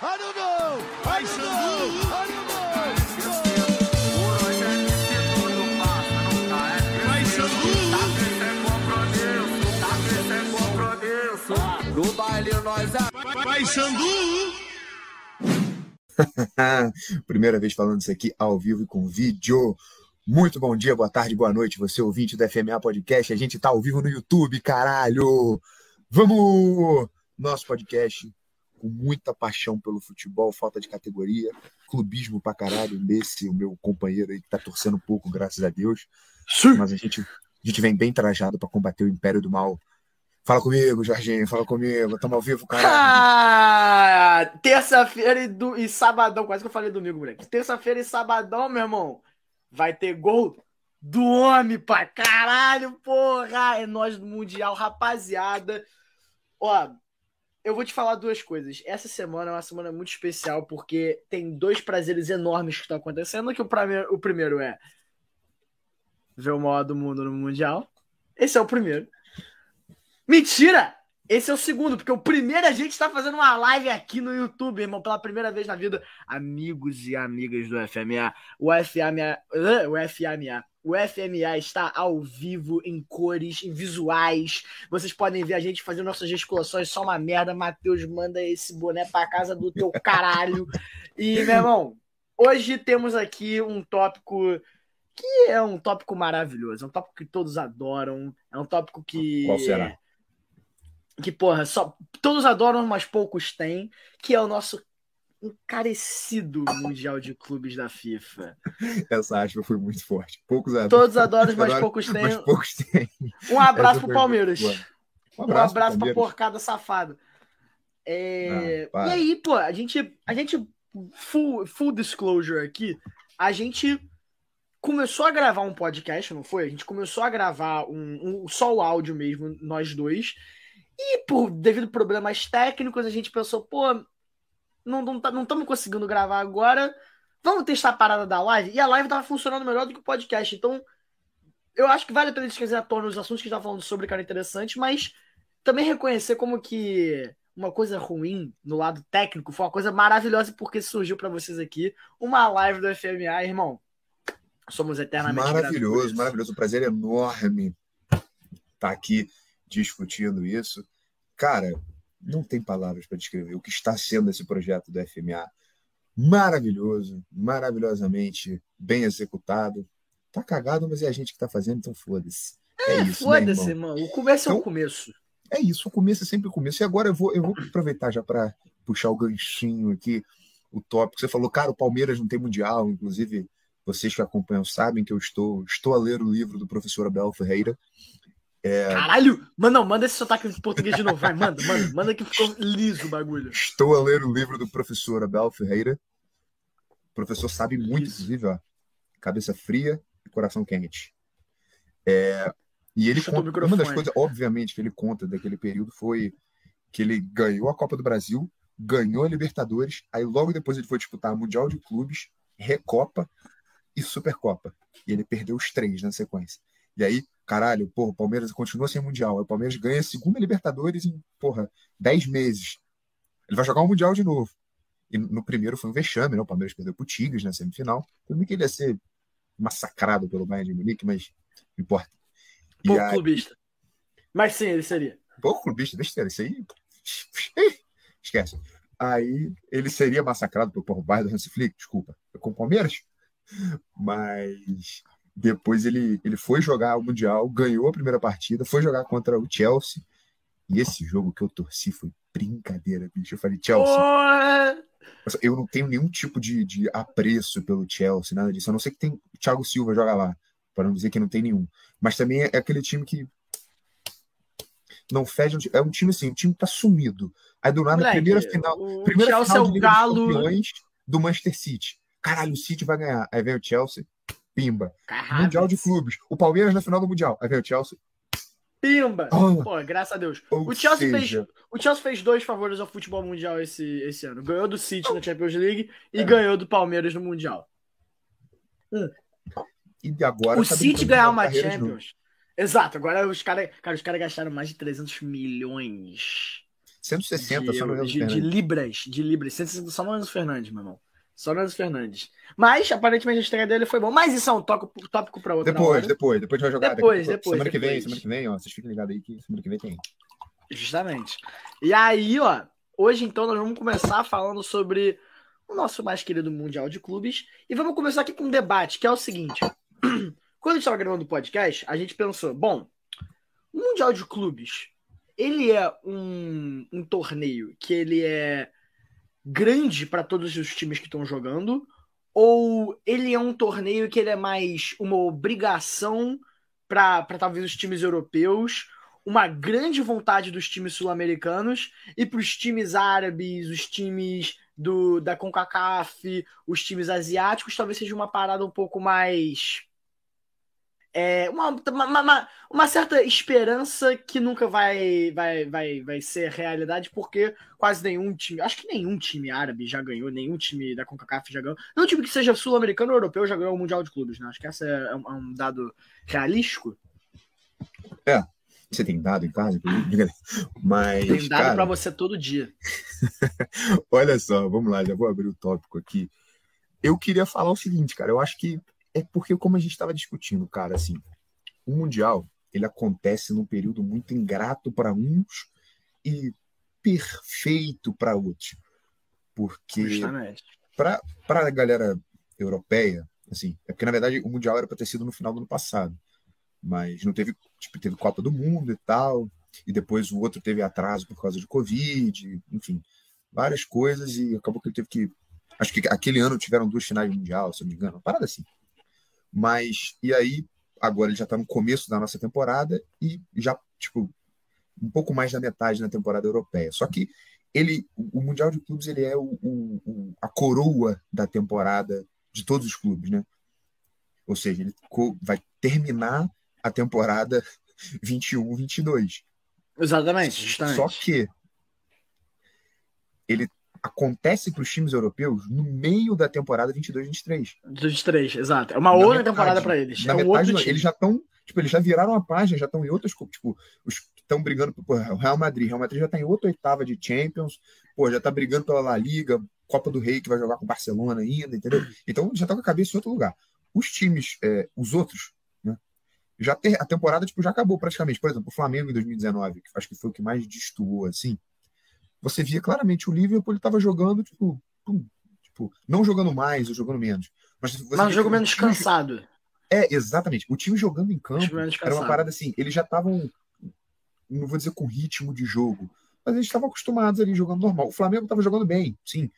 I don't know. I don't know. I don't know. No baile nós Vai, Xandu! Primeira vez falando isso aqui ao vivo e com vídeo. Muito bom dia, boa tarde, boa noite, você ouvinte do FMA Podcast. A gente tá ao vivo no YouTube, caralho! Vamos! Nosso podcast com muita paixão pelo futebol, falta de categoria, clubismo pra caralho, nesse o meu companheiro aí que tá torcendo pouco, graças a Deus. Sim. Mas a gente, a gente vem bem trajado para combater o império do mal. Fala comigo, Jorginho, fala comigo. Estamos ao vivo, caralho. Ah, terça-feira e, do- e sabadão, quase que eu falei domingo, moleque. Terça-feira e sabadão, meu irmão, vai ter gol do homem pra caralho, porra! É nós do Mundial, rapaziada. Ó, eu vou te falar duas coisas. Essa semana é uma semana muito especial porque tem dois prazeres enormes que estão acontecendo. Que o, primeiro, o primeiro é ver o maior do mundo no Mundial. Esse é o primeiro. Mentira! Esse é o segundo, porque o primeiro a gente tá fazendo uma live aqui no YouTube, irmão, pela primeira vez na vida. Amigos e amigas do FMA, o FMA, o FMA, o FMA está ao vivo em cores, em visuais. Vocês podem ver a gente fazendo nossas gesticulações, só uma merda. Matheus, manda esse boné pra casa do teu caralho. E, meu irmão, hoje temos aqui um tópico que é um tópico maravilhoso, é um tópico que todos adoram, é um tópico que Qual será? que, porra, só todos adoram, mas poucos têm, que é o nosso encarecido Mundial de Clubes da FIFA. Essa aspa foi muito forte. Poucos adoram. Todos adoram, mas Adoram, poucos Mas têm. poucos têm. Um abraço pro foi Palmeiras. Um abraço, pra Palmeiras. porcada safado. É, Ah, para. e aí, pô, a gente, a gente full, full disclosure aqui, a gente começou a gravar um podcast, não foi? A gente começou a gravar um, um- só o áudio mesmo, nós dois. E por devido a problemas técnicos, a gente pensou, pô, não não tá- não estamos conseguindo gravar agora. Vamos testar a parada da live. E a live tava funcionando melhor do que o podcast. Então, eu acho que vale a pena a esquecer à tona os assuntos que a gente tá falando sobre, cara, interessante, mas também reconhecer como que uma coisa ruim no lado técnico foi uma coisa maravilhosa porque surgiu pra vocês aqui uma live do FMA, irmão. Somos eternamente Maravilhoso, maravilhoso. Um prazer enorme estar aqui discutindo isso. Cara, não tem palavras para descrever o que está sendo esse projeto do FMA. Maravilhoso, maravilhosamente bem executado. Tá cagado, mas é a gente que tá fazendo, então foda-se. É, isso, né, Foda-se, irmão? irmão. O começo é o Então- começo. É isso, o começo é sempre o começo. E agora eu vou, eu vou aproveitar já para puxar o ganchinho aqui, o tópico. Você falou, cara, o Palmeiras não tem mundial. Inclusive, vocês que acompanham sabem que eu estou, estou a ler o livro do professor Abel Ferreira. É. Caralho! Mano, não, manda esse sotaque de português de novo. Vai, manda, manda. Manda que ficou liso o bagulho. Estou a ler o livro do professor Abel Ferreira. O professor sabe muito, Isso. inclusive, ó. Cabeça fria e coração quente. É, e ele Chuta o conta, uma das coisas, obviamente, que ele conta daquele período foi que ele ganhou a Copa do Brasil, ganhou a Libertadores, aí logo depois ele foi disputar a Mundial de Clubes, Recopa e Supercopa. E ele perdeu os três na sequência. E aí, caralho, porra, o Palmeiras continua sem Mundial. O Palmeiras ganha a segunda Libertadores em, porra, 10 meses. Ele vai jogar o Mundial de novo. E no primeiro foi um vexame, né? O Palmeiras perdeu pro Tigres na semifinal. Tudo bem que ele ia ser massacrado pelo Bayern de Munique, mas não importa. E Pouco aí, clubista. Mas sim, ele seria. pouco clubista, besteira, isso aí. Esquece. Aí ele seria massacrado pelo Bayern do Hansi Flick, desculpa, com o Palmeiras. Mas depois ele, ele foi jogar o Mundial, ganhou a primeira partida, foi jogar contra o Chelsea. E esse jogo que eu torci foi brincadeira, bicho. Eu falei, Chelsea, Porra! eu não tenho nenhum tipo de, de apreço pelo Chelsea, nada disso. A não ser que tem o Thiago Silva joga lá, para não dizer que não tem nenhum. Mas também é aquele time que não fede. É um time assim, o time tá sumido. Aí do nada, Moleque, primeira final, o primeira Chelsea final é o galo. Campeões do Manchester City. Caralho, o City vai ganhar. Aí vem o Chelsea, pimba. Mundial de clubes. O Palmeiras na final do Mundial. Aí vem o Chelsea. Pimba! Ah, Pô, graças a Deus. ou O Chelsea, seja, fez, o Chelsea fez dois favores ao futebol mundial esse, esse ano. Ganhou do City na Champions League e É. ganhou do Palmeiras no Mundial. E agora o tá City ganhar uma de. Champions. Exato, agora os caras cara, os cara gastaram mais de 300 milhões. 160 de, só no Enzo de, de Fernandes. libras, de libras, 160 só no Enzo Fernandes, meu irmão. Só Enzo Fernandes. Mas, aparentemente, a estreia dele foi bom. Mas isso é um tópico, tópico pra outra Depois, depois, depois a gente vai jogar. daqui Depois, pouco. depois, Semana que vem, depois. semana que vem, ó. Vocês fiquem ligados aí que semana que vem tem. Justamente. E aí, ó, hoje então nós vamos começar falando sobre o nosso mais querido Mundial de Clubes. E vamos começar aqui com um debate, que é o seguinte. Quando a gente estava gravando o podcast, a gente pensou, bom, o Mundial de Clubes, ele é um, um torneio que ele é grande para todos os times que estão jogando, ou ele é um torneio que ele é mais uma obrigação para talvez os times europeus, uma grande vontade dos times sul-americanos e para os times árabes, os times do, da CONCACAF, os times asiáticos, talvez seja uma parada um pouco mais. É, uma, uma, uma, uma certa esperança que nunca vai, vai, vai, vai ser realidade, porque quase nenhum time, acho que nenhum time árabe já ganhou, nenhum time da CONCACAF já ganhou. Nenhum time que seja sul-americano ou europeu já ganhou o Mundial de Clubes, né? Acho que esse é um, é um dado realístico. Você tem dado em casa? Brincadeira. Mas, Tem dado cara, pra você todo dia. olha só, vamos lá, já vou abrir o tópico aqui. Eu queria falar o seguinte, cara, eu acho que é porque, como a gente estava discutindo, cara, assim, o Mundial, ele acontece num período muito ingrato para uns e perfeito para outros. Porque para a galera europeia, assim, é porque na verdade o Mundial era para ter sido no final do ano passado, mas não teve, tipo, teve Copa do Mundo e tal, e depois o outro teve atraso por causa de Covid, enfim, várias coisas, e acabou que ele teve que. Acho que aquele ano tiveram duas finais de Mundial, se eu não me engano, uma parada assim. Mas, e aí, agora ele já está no começo da nossa temporada e já, tipo, um pouco mais da metade da temporada europeia. Só que ele, o Mundial de Clubes, ele é o, o- o- a coroa da temporada de todos os clubes, né? Ou seja, ele vai terminar a temporada 21-22. Exatamente, justamente. Só que ele acontece para os times europeus no meio da temporada 22-23. Dos três, exato. É uma Na outra metade, temporada pra eles. Na é metade, não, eles já estão, tipo, eles já viraram a página, já estão em outras, tipo, os que estão brigando por o Real Madrid, Real Madrid já está em outra oitava de Champions, pô, já está brigando pela La Liga, Copa do Rei que vai jogar com o Barcelona ainda, entendeu? Então já está com a cabeça em outro lugar. Os times, é, os outros, né? Já ter, a temporada tipo já acabou praticamente. Por exemplo, o Flamengo em 2019, que acho que foi o que mais destoou assim. Você via claramente o Liverpool ele estava jogando tipo, pum, tipo, não jogando mais ou jogando menos. Mas, você Mas um jogo menos time- cansado. é, exatamente. O time jogando em campo era uma parada assim. Eles já estavam, não vou dizer com ritmo de jogo, mas eles estavam acostumados ali jogando normal. O Flamengo estava jogando bem, sim.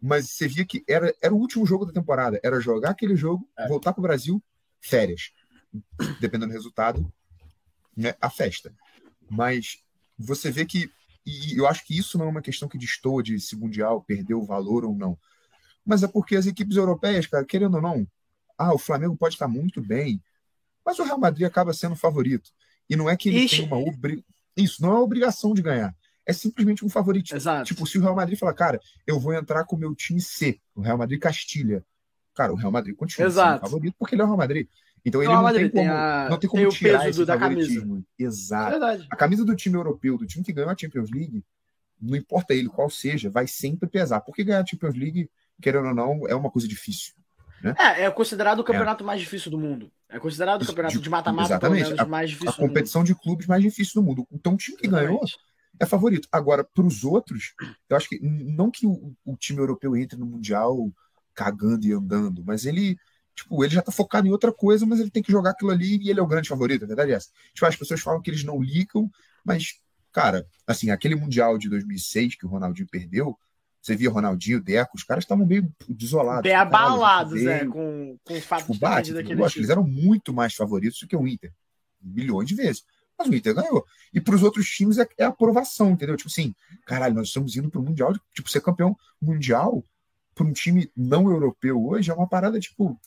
Mas você via que era, era o último jogo da temporada. Era jogar aquele jogo, É. voltar para o Brasil, férias. Dependendo do resultado, né, a festa. Mas você vê que. E eu acho que isso não é uma questão que destoa de se o Mundial perdeu o valor ou não. Mas é porque as equipes europeias, cara, querendo ou não, ah, o Flamengo pode estar muito bem, mas o Real Madrid acaba sendo favorito. E não é que ele Ixi. tem uma obri... Isso, não é uma obrigação de ganhar. É simplesmente um favorito. Exato. Tipo, se o Real Madrid falar, cara, eu vou entrar com o meu time C, o Real Madrid Castilha. Cara, o Real Madrid continua sendo Exato. favorito porque ele é o Real Madrid. Então ele Real não Madrid tem tem como, a- não tem como tem o tirar peso esse da camisa. favoritismo. É Exato. verdade. A camisa do time europeu, do time que ganhou a Champions League, não importa ele qual seja, vai sempre pesar. Porque ganhar a Champions League, querendo ou não, é uma coisa difícil. É, é considerado o campeonato mais difícil do mundo. É considerado o campeonato de- de mata-mata, exatamente. menos, mais A difícil mundo. competição de clubes mais difícil do mundo. Então, o time que ganhou Exatamente. é favorito. Agora, para os outros, eu acho que não que o, o time europeu entre no Mundial cagando e andando, mas ele, tipo, ele já tá focado em outra coisa, mas ele tem que jogar aquilo ali e ele é o grande favorito, a verdade é essa. Tipo, as pessoas falam que eles não ligam, mas, cara, assim, aquele Mundial de 2006 que o Ronaldinho perdeu, você via Ronaldinho, Deco, os caras estavam meio desolados. Bem Tipo, abalados, é, veio, com, com o fato Tipo, de bate, perdido aquele lógico, eles eram muito mais favoritos do que o Inter. Milhões de vezes. Mas o Inter ganhou. E para os outros times é, é aprovação, entendeu? Tipo assim, caralho, nós estamos indo para o Mundial. Tipo, ser campeão mundial para um time não europeu hoje é uma parada, tipo.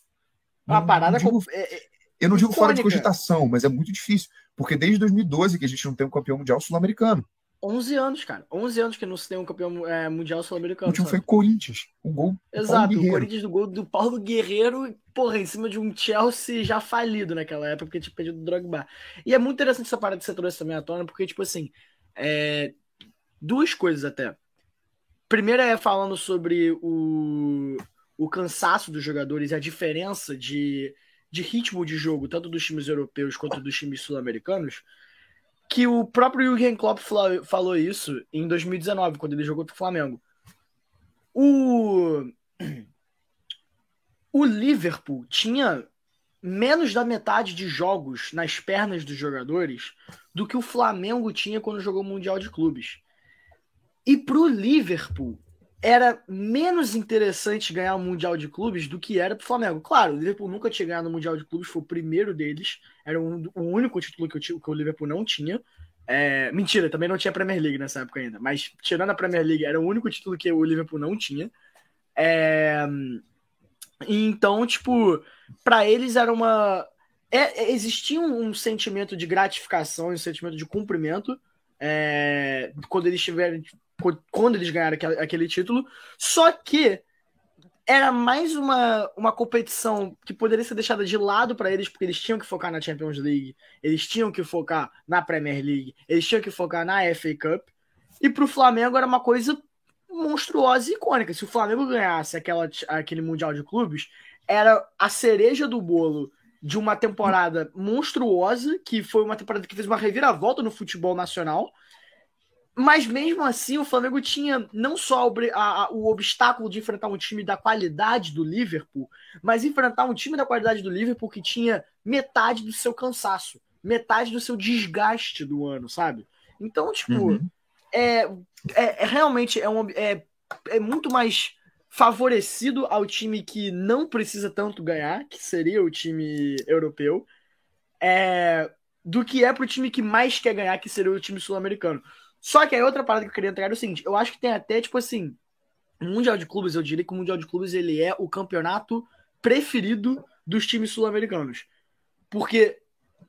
Uma parada digo- com- é- é- Eu não digo fora de cogitação, mas é muito difícil. Porque desde 2012 que a gente não tem um campeão mundial sul-americano. 11 anos, cara. 11 anos que não se tem um campeão é, mundial O sul-americano. último foi sabe? Corinthians. Um gol. Exato, o. Corinthians do gol do Paulo Guerreiro, porra, em cima de um Chelsea já falido naquela época, porque tinha perdido o Drogba. E é muito interessante essa parada você trouxe também à tona, porque, tipo assim, é, duas coisas até. Primeira é falando sobre o, o cansaço dos jogadores e a diferença de, de ritmo de jogo, tanto dos times europeus quanto dos times sul-americanos, que o próprio Jürgen Klopp falou isso em 2019, quando ele jogou pro Flamengo. O, o Liverpool tinha menos da metade de jogos nas pernas dos jogadores do que o Flamengo tinha quando jogou o Mundial de Clubes. E pro Liverpool era menos interessante ganhar o Mundial de Clubes do que era pro Flamengo. Claro, o Liverpool nunca tinha ganhado o Mundial de Clubes, foi o primeiro deles. Era um, o único título que, que o Liverpool não tinha. É, mentira, também não tinha Premier League nessa época ainda. Mas tirando a Premier League, era o único título que o Liverpool não tinha. É, então, tipo, para eles era uma. É, é, existia um, um, sentimento de gratificação, um sentimento de cumprimento é, quando eles tiveram. Quando eles ganharam aquele, título. Só que era mais uma, uma competição que poderia ser deixada de lado para eles, porque eles tinham que focar na Champions League, eles tinham que focar na Premier League, eles tinham que focar na FA Cup. E para o Flamengo era uma coisa monstruosa e icônica. Se o Flamengo ganhasse aquela, aquele Mundial de Clubes, era a cereja do bolo de uma temporada monstruosa, que foi uma temporada que fez uma reviravolta no futebol nacional. Mas mesmo assim, o Flamengo tinha não só o, a, o obstáculo de enfrentar um time da qualidade do Liverpool, mas enfrentar um time da qualidade do Liverpool que tinha metade do seu cansaço, metade do seu desgaste do ano, sabe? Então, tipo, uhum. é, é, é, realmente é, um, é, é muito mais favorecido ao time que não precisa tanto ganhar, que seria o time europeu, é, do que é pro time que mais quer ganhar, que seria o time sul-americano. Só que aí outra parada que eu queria entrar é o seguinte, eu acho que tem até, tipo assim, o Mundial de Clubes, eu diria que o Mundial de Clubes ele é o campeonato preferido dos times sul-americanos. Porque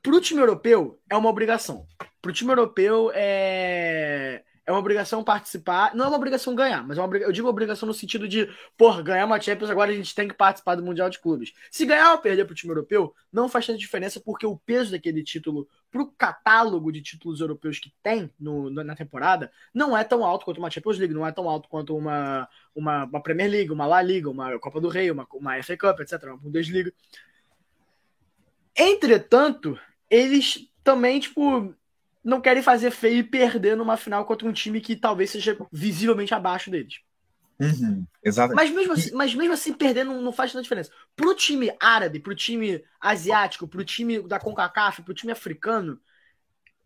pro time europeu é uma obrigação. Pro time europeu é é uma obrigação participar. Não é uma obrigação ganhar, mas é uma, eu digo obrigação no sentido de, por ganhar uma Champions, agora a gente tem que participar do Mundial de Clubes. Se ganhar ou perder para o time europeu, não faz tanta diferença, porque o peso daquele título para o catálogo de títulos europeus que tem no, na temporada não é tão alto quanto uma Champions League, não é tão alto quanto uma, uma, uma Premier League, uma La Liga, uma Copa do Rei, uma, uma FA Cup, etc., uma Bundesliga. Entretanto, eles também, tipo, não querem fazer feio e perder numa final contra um time que talvez seja visivelmente abaixo deles. Uhum, exatamente. Mas mesmo assim, mas mesmo assim perder não, não faz tanta diferença. Pro time árabe, pro time asiático, pro time da CONCACAF, pro time africano,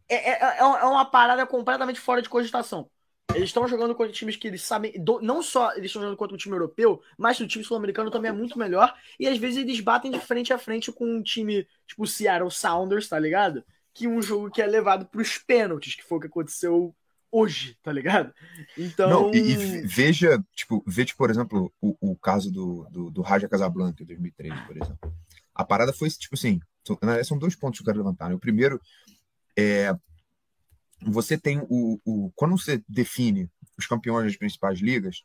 é, é, é, é uma parada completamente fora de cogitação. Eles estão jogando contra times que eles sabem. Não só eles estão jogando contra o time europeu, mas o time sul-americano também é muito melhor. E às vezes eles batem de frente a frente com um time tipo Seattle Sounders, tá ligado? Que um jogo que é levado para os pênaltis, que foi o que aconteceu hoje, tá ligado? Então. Não, e, e veja, tipo, veja, por exemplo, o, o caso do, do, do Raja Casablanca em 2013, por exemplo. A parada foi tipo assim: são, são dois pontos que eu quero levantar. Né? O primeiro é. Você tem o, o. Quando você define os campeões das principais ligas,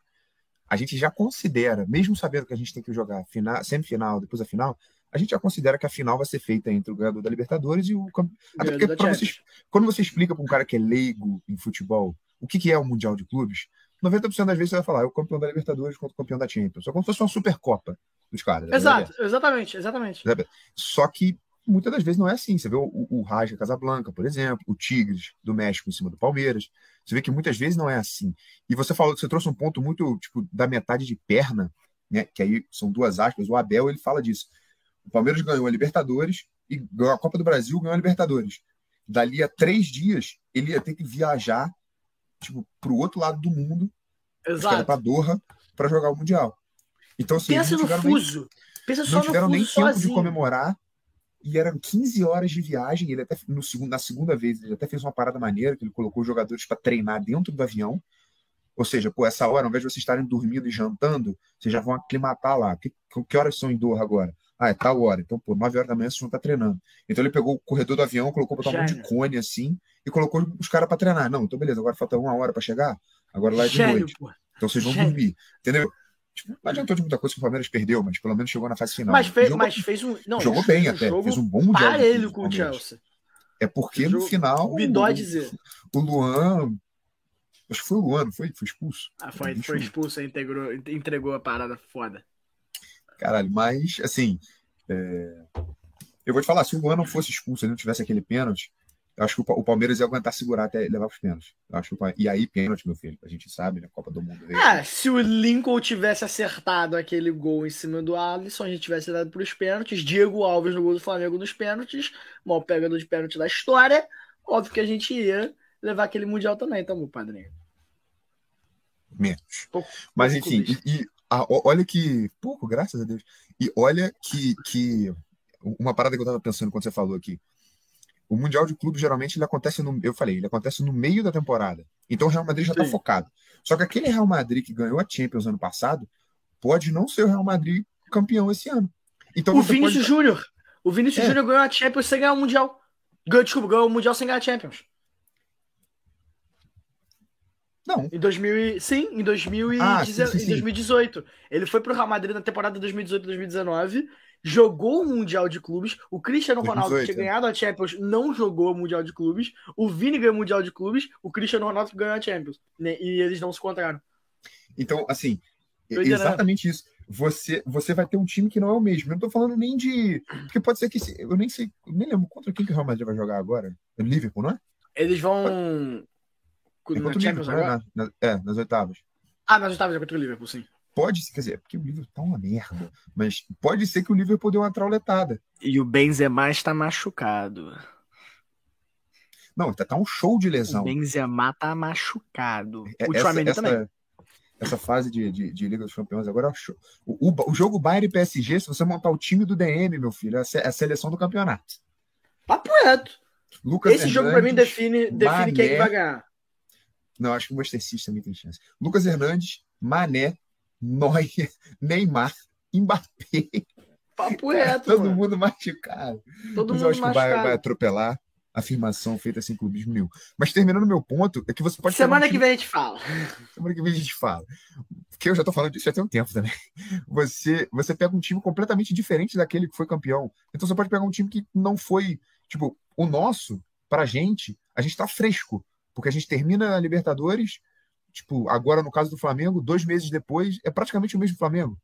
a gente já considera, mesmo sabendo que a gente tem que jogar final, semifinal, depois a final, a gente já considera que a final vai ser feita entre o ganhador da Libertadores e o Até porque você, quando você explica para um cara que é leigo em futebol o que, que é o Mundial de Clubes, 90% das vezes você vai falar, é o campeão da Libertadores contra o campeão da Champions. Só como se fosse uma Supercopa dos caras. Né? Exato, exatamente, exatamente. Só que muitas das vezes não é assim. Você vê o, o, o Raja Casablanca, por exemplo, o Tigres do México em cima do Palmeiras. Você vê que muitas vezes não é assim. E você falou, você trouxe um ponto muito tipo da metade de perna, né? Que aí são duas aspas. O Abel ele fala disso. O Palmeiras ganhou a Libertadores e ganhou a Copa do Brasil, ganhou a Libertadores. Dali a três dias, ele ia ter que viajar tipo, para o outro lado do mundo, para Doha, para jogar o Mundial. Então, assim, Pensa no fuso. Nem, Pensa só não tiveram nem tempo sozinho. de comemorar. E eram 15 horas de viagem. Ele até no segundo, na segunda vez, ele até fez uma parada maneira, que ele colocou os jogadores para treinar dentro do avião. Ou seja, pô, essa hora, ao invés de vocês estarem dormindo e jantando, vocês já vão aclimatar lá. Que, que horas são em Doha agora? Ah, é tal hora. Então, pô, 9 horas da manhã você não tá treinando. Então ele pegou o corredor do avião, colocou botar um monte de cone assim e colocou os caras para treinar. Não, então beleza, agora falta uma hora para chegar, agora lá é de Gênio, noite. Pô. Então vocês vão Gênio. dormir. Entendeu? Tipo, não adiantou de muita coisa que o Palmeiras perdeu, mas pelo menos chegou na fase final. Mas, fez, jogou, mas fez um. Não, jogou bem um até, fez um bom mundial. ele com o Chelsea. É porque no final. Bidó dizer. O Luan Acho que foi o Luan, foi? Foi expulso. Ah, foi, foi expulso, integrou, entregou a parada foda. Caralho, mas, assim. é, Eu vou te falar, se o Luan não fosse expulso, ele não tivesse aquele pênalti, eu acho que o Pa- o Palmeiras ia aguentar segurar até levar os pênaltis. Acho que E aí, pênalti, meu filho, a gente sabe, né? Copa do Mundo veio. Ah, se o Lincoln tivesse acertado aquele gol em cima do Alisson, a gente tivesse dado pros pênaltis, Diego Alves no gol do Flamengo nos pênaltis, maior pegador de pênalti da história, óbvio que a gente ia levar aquele Mundial também, então, meu padrinho. menos. Pouco- Mas enfim, e, e, ah, olha que. Pouco, graças a Deus. E olha que, que. Uma parada que eu tava pensando quando você falou aqui. O Mundial de Clubes geralmente ele acontece no. Eu falei, ele acontece no meio da temporada. Então o Real Madrid já tá Sim. focado. Só que aquele Real Madrid que ganhou a Champions ano passado pode não ser o Real Madrid campeão esse ano. Então o Vinícius pode... Júnior. O Vinícius É. Júnior ganhou a Champions sem ganhar o Mundial. Ganhou, desculpa, ganhou o Mundial sem ganhar a Champions. Não, Em 2000 e... Sim, em, 2010 Ah, sim, sim, em sim. 2018. Ele foi pro Real Madrid na temporada 2018-2019, jogou o Mundial de Clubes. O Cristiano Ronaldo 2018, tinha é. ganhado a Champions, não jogou o Mundial de Clubes. O Vini ganhou o Mundial de Clubes, o Cristiano Ronaldo ganhou a Champions. né? E eles não se encontraram. Então, assim, Doideira, né? exatamente isso. Você, você vai ter um time que não é o mesmo. Eu não tô falando nem de. Porque pode ser que. Eu nem sei. Eu nem lembro contra quem que o Real Madrid vai jogar agora. É o Liverpool, não é? Eles vão. É Na contra o Champions Liverpool, agora? né? Na- na- é, nas oitavas. Ah, nós estávamos contra o Liverpool, sim. Pode ser, quer dizer, porque o Liverpool tá uma merda. Mas pode ser que o Liverpool deu uma trauletada. E o Benzema está machucado. Não, tá, tá um show de lesão. O Benzema tá machucado. É- o Tchouaméni também. essa, fase de, de, de Liga dos Campeões agora é um show. O, o, o jogo Bayern e PSG, se você montar o time do DM, meu filho, é a é a seleção do campeonato. Papo reto. Lucas Esse jogo pra mim define, define Mané. quem que vai ganhar. Não, acho que o Manchester City também tem chance. Lucas Hernandes, Mané, Neuer, Neymar, Mbappé. Papo reto, Todo mano. mundo machucado. Todo Mas mundo eu acho que vai, machucado. vai atropelar a afirmação feita sem clubismo nenhum. Mas terminando meu ponto, é que você pode Semana um que time- vem a gente fala. Semana que vem a gente fala. Porque eu já tô falando disso já tem um tempo também. Você, você pega um time completamente diferente daquele que foi campeão. Então você pode pegar um time que não foi. Tipo, o nosso, pra gente, a gente tá fresco. Porque a gente termina a Libertadores, tipo, agora no caso do Flamengo, dois meses depois, é praticamente o mesmo Flamengo.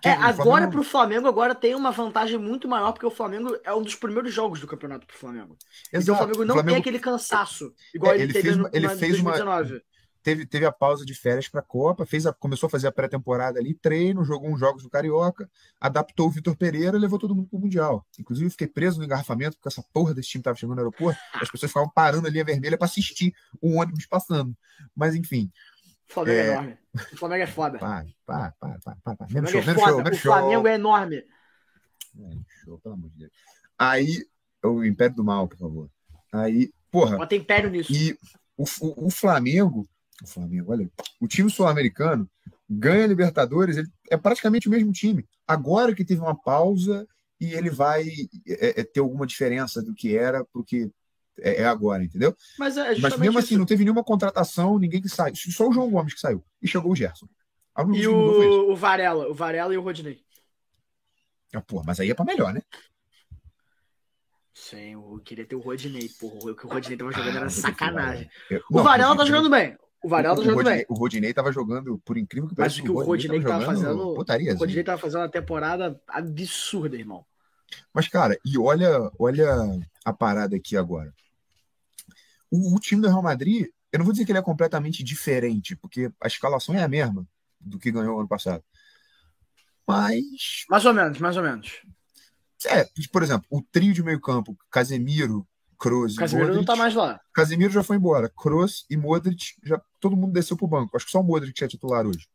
Que É, o agora Flamengo- pro Flamengo agora tem uma vantagem muito maior, porque o Flamengo é um dos primeiros jogos do campeonato pro Flamengo. Então o Exato. Flamengo não tem aquele cansaço, igual É, ele, ele teve fez no, uma- ele na fez uma- 2019. Teve, teve a pausa de férias para a Copa, fez a, começou a fazer a pré-temporada ali, treino, jogou uns jogos do Carioca, adaptou o Vitor Pereira e levou todo mundo pro Mundial. Inclusive, eu fiquei preso no engarrafamento, porque essa porra desse time tava chegando no aeroporto, as pessoas ficavam parando a linha vermelha para assistir o ônibus passando. Mas enfim, O Flamengo é, É. enorme. O Flamengo é foda. pá, pá, pá, pá. O Menos show, é menos show, menos o show. Flamengo é enorme. Menos show, pelo amor de Deus. Aí, o Império do Mal, por favor. Aí, porra, Bota império nisso. E o, o, o Flamengo, o Flamengo, olha, o time sul-americano ganha Libertadores, ele é praticamente o mesmo time. Agora que teve uma pausa e ele vai é, é, ter alguma diferença do que era porque é, é agora, entendeu? Mas é Mas mesmo isso. assim, não teve nenhuma contratação, ninguém que saiu. Só o João Gomes que saiu. E chegou o Gerson. A única E que o, o Varela, o Varela e o Rodinei. Ah, porra, mas aí é pra melhor, né? Sim, eu queria ter o Rodinei, porra. O que o Rodinei tava jogando Ah, era sacanagem. Eu- O não, Varela tá jogando bem. O Varela tá jogando Rodinei, bem. o Rodinei tava jogando, por incrível que Mas pareça, o que o Rodinei tava tava jogando fazendo- putaria, O Rodinei tava fazendo uma temporada absurda, irmão. Mas, cara, e olha, olha a parada aqui agora. O, o time do Real Madrid, eu não vou dizer que ele é completamente diferente, porque a escalação é a mesma do que ganhou ano passado. Mas, Mais ou menos, mais ou menos. é, por exemplo, o trio de meio-campo, Casemiro, Kroos e Casemiro Modric. não tá mais lá. Casemiro já foi embora. Kroos e Modric, já todo mundo desceu pro banco. Acho que só o Modric é titular hoje.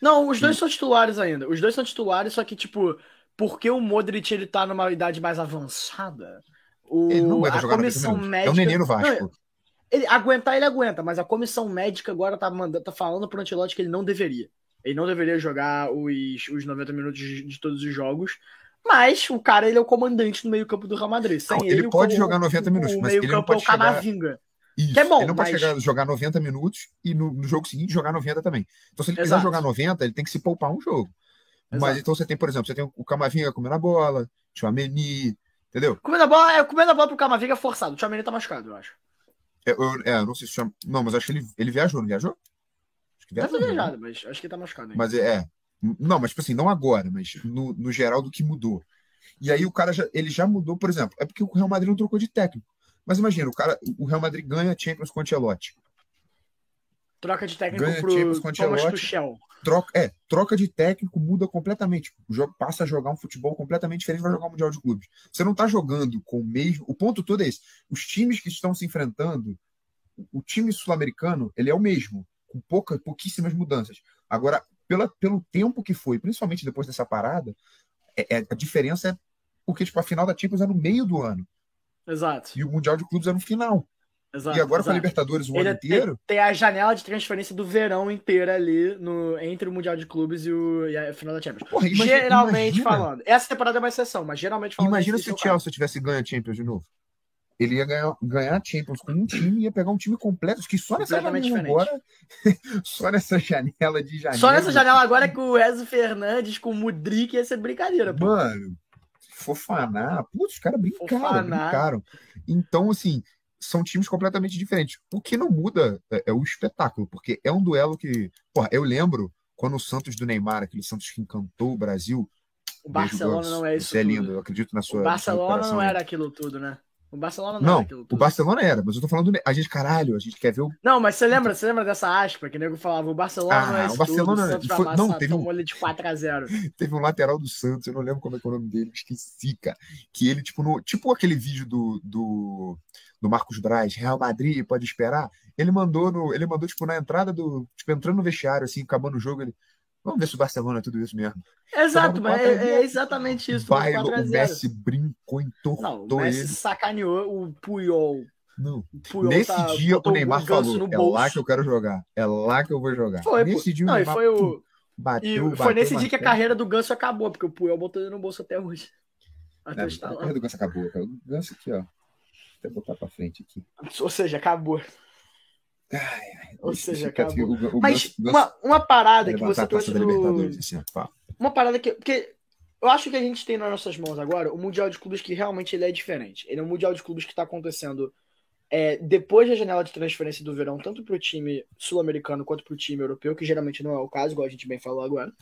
Não, os dois são titulares ainda. Os dois são titulares, só que, tipo, porque o Modric ele tá numa idade mais avançada, o, Ele não aguenta a jogar 90 comissão minutos. médica. É o neném no Não, Vasco. ele, aguentar, ele aguenta, mas a comissão médica agora tá, mandando, tá falando pro Ancelotti que ele não deveria. Ele não deveria jogar os, os 90 minutos de, de todos os jogos. Mas o cara, ele é o comandante no meio-campo do Real Madrid. Sem Não, ele ele, pode o- jogar 90 minutos, o mas ele não pode é o chegar- Camavinga. Isso. Que é bom, ele não pode mas- chegar, jogar 90 minutos e no, no jogo seguinte jogar 90 também. Então, se ele quiser Exato. jogar 90, ele tem que se poupar um jogo. Mas Exato. então você tem, por exemplo, você tem o Camavinga comendo a bola, o Ameni, entendeu? Comendo a bola, é, comendo a bola pro Camavinga é forçado. O Tchouaméni tá machucado, eu acho. É, eu, é, não sei se chama. Não, mas acho que ele, ele viajou, não viajou? Acho que Deve ter viajou, né? viajado, mas acho que tá machucado. Hein? Mas é, é. Não, mas tipo assim, não agora, mas no, no geral do que mudou. E aí o cara já, ele já mudou, por exemplo, é porque o Real Madrid não trocou de técnico. Mas imagina, o cara, o Real Madrid ganha Champions com o Ancelotti. Troca de técnico Ganha pro Champions com Ancelotti. Troca, é, troca de técnico muda completamente. O jogo passa a jogar um futebol completamente diferente, vai jogar um Mundial de Clubes. Você não tá jogando com o mesmo. O ponto todo é esse. Os times que estão se enfrentando, o time sul-americano, ele é o mesmo, com pouca, pouquíssimas mudanças. Agora, pela, pelo tempo que foi, principalmente depois dessa parada, é, é- a diferença é porque tipo, a final da Champions é no meio do ano Exato. e o Mundial de Clubes é no final. exato e agora com a exato. Libertadores o Ele ano tem, inteiro, tem a janela de transferência do verão inteira ali no, entre o Mundial de Clubes e, o, e a final da Champions. porra, imagina, geralmente imagina, falando. Essa temporada é uma exceção, mas geralmente falando. Imagina esse se é o. Chelsea tivesse ganho a Champions de novo. Ele ia ganhar, ganhar Champions com um time ia pegar um time completo. Que só nessa janela agora. só nessa janela de janeiro. Só nessa janela agora que o Enzo Fernandes com o Mudrik ia ser brincadeira, pô. Mano, Fofaná. Putz, os caras brincaram, Fofaná. brincaram. Então, assim, são times completamente diferentes. O que não muda é, é o espetáculo, porque é um duelo que. Porra, eu lembro quando o Santos do Neymar, aquele Santos que encantou o Brasil. O Beijo, Barcelona Ganso. não é isso Você é lindo, eu acredito na sua. O Barcelona não era aquilo tudo, né? O Barcelona não, Não, era aquilo o tudo. Barcelona era, mas eu tô falando. A gente, caralho, a gente quer ver o. Não, mas você lembra, você lembra dessa aspa que o nego falava, o Barcelona Ah, não é o Barcelona- tudo, o Santos foi- não, teve um- tomou ele de 4x0. Teve um lateral do Santos, eu não lembro como é que é o nome dele, esqueci, cara. Que ele, tipo, no, tipo aquele vídeo do, do, do Marcos Braz, Real Madrid, pode esperar. Ele mandou no, ele mandou, tipo, na entrada do. Tipo, entrando no vestiário, assim, acabando o jogo, ele. Vamos ver se o Barcelona é tudo isso mesmo. Exato, mas é, 4 a 0. é exatamente isso, Vai, o 4x0. Messi brincou, Não, entortou o Messi ele. sacaneou o Puyol. Não. O Puyol Nesse tá- dia o Neymar ganso falou: é lá que eu quero jogar. É lá que eu vou jogar. Foi. Nesse dia o Não, e Neymar foi o. bateu, E bateu, foi nesse dia que a bateu. carreira do Ganso acabou, porque o Puyol botou ele no bolso até hoje. Até É, hoje tá a carreira do Ganso acabou, cara. O Ganso aqui, ó. Até botar pra frente aqui. Ou seja, acabou. Ou Esse seja, acabou. o- o Mas Ganso- uma, uma parada que você trouxe do... Assim. Uma parada que. Porque eu acho que a gente tem nas nossas mãos agora o Mundial de Clubes que realmente ele é diferente. Ele é um Mundial de Clubes que está acontecendo é, depois da janela de transferência do verão, tanto para o time sul-americano quanto para o time europeu, que geralmente não é o caso, igual a gente bem falou agora.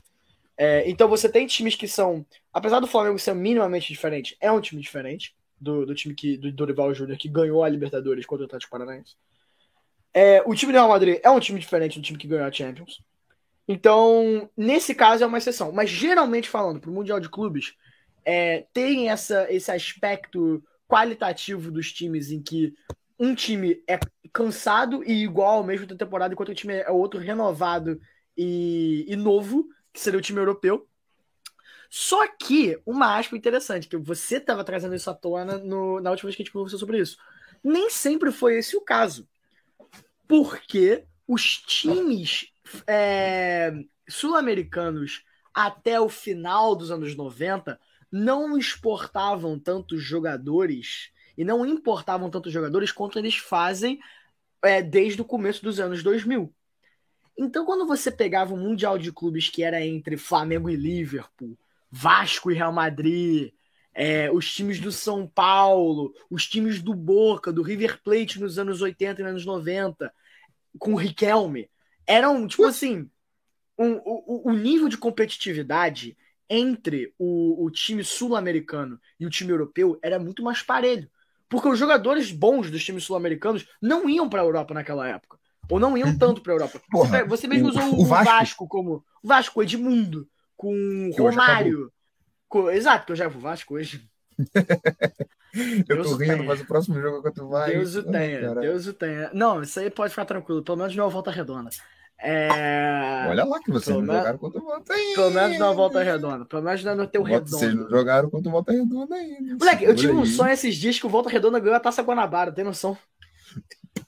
É, então você tem times que são. Apesar do Flamengo ser minimamente diferente, é um time diferente do, do time que, do Dorival Júnior que ganhou a Libertadores contra o Atlético Paranaense. É, o time do Real Madrid é um time diferente do time que ganhou a Champions. Então, nesse caso é uma exceção. Mas geralmente falando, para o Mundial de Clubes, é, tem essa, esse aspecto qualitativo dos times em que um time é cansado e igual ao mesmo da temporada, enquanto o time é outro renovado e, e novo, que seria o time europeu. Só que, uma aspa interessante, que você estava trazendo isso à tona no- na última vez que a gente conversou sobre isso. Nem sempre foi esse o caso. Porque os times é, sul-americanos até o final dos anos 90 não exportavam tantos jogadores e não importavam tantos jogadores quanto eles fazem é, desde o começo dos anos 2000. Então, quando você pegava um Mundial de Clubes que era entre Flamengo e Liverpool, Vasco e Real Madrid, é, os times do São Paulo, os times do Boca, do River Plate nos anos 80 e anos 90, com o Riquelme, eram, tipo assim, um- o, o nível de competitividade entre o, o time sul-americano e o time europeu era muito mais parelho. Porque os jogadores bons dos times sul-americanos não iam para a Europa naquela época. Ou não iam tanto para a Europa. Você, Porra, pega- você mesmo usou o o, Vasco- Vasco. como. O Vasco, Edmundo, com Romário. Exato, que eu já vou Vasco hoje. Eu Deus tô rindo, tenha. mas o próximo jogo é contra o Vasco. Deus o tenha. Deus o tenha. Não, isso aí pode ficar tranquilo. Pelo menos não é uma volta redonda. É... Olha lá que vocês não jogaram contra o Volta ainda. Pelo menos não é volta redonda. Pelo menos não é no teu Volta- Vocês não redondo. jogaram contra o Volta Redonda ainda. Moleque, eu tive um sonho esses dias que o Volta Redonda ganhou a Taça Guanabara, tem noção?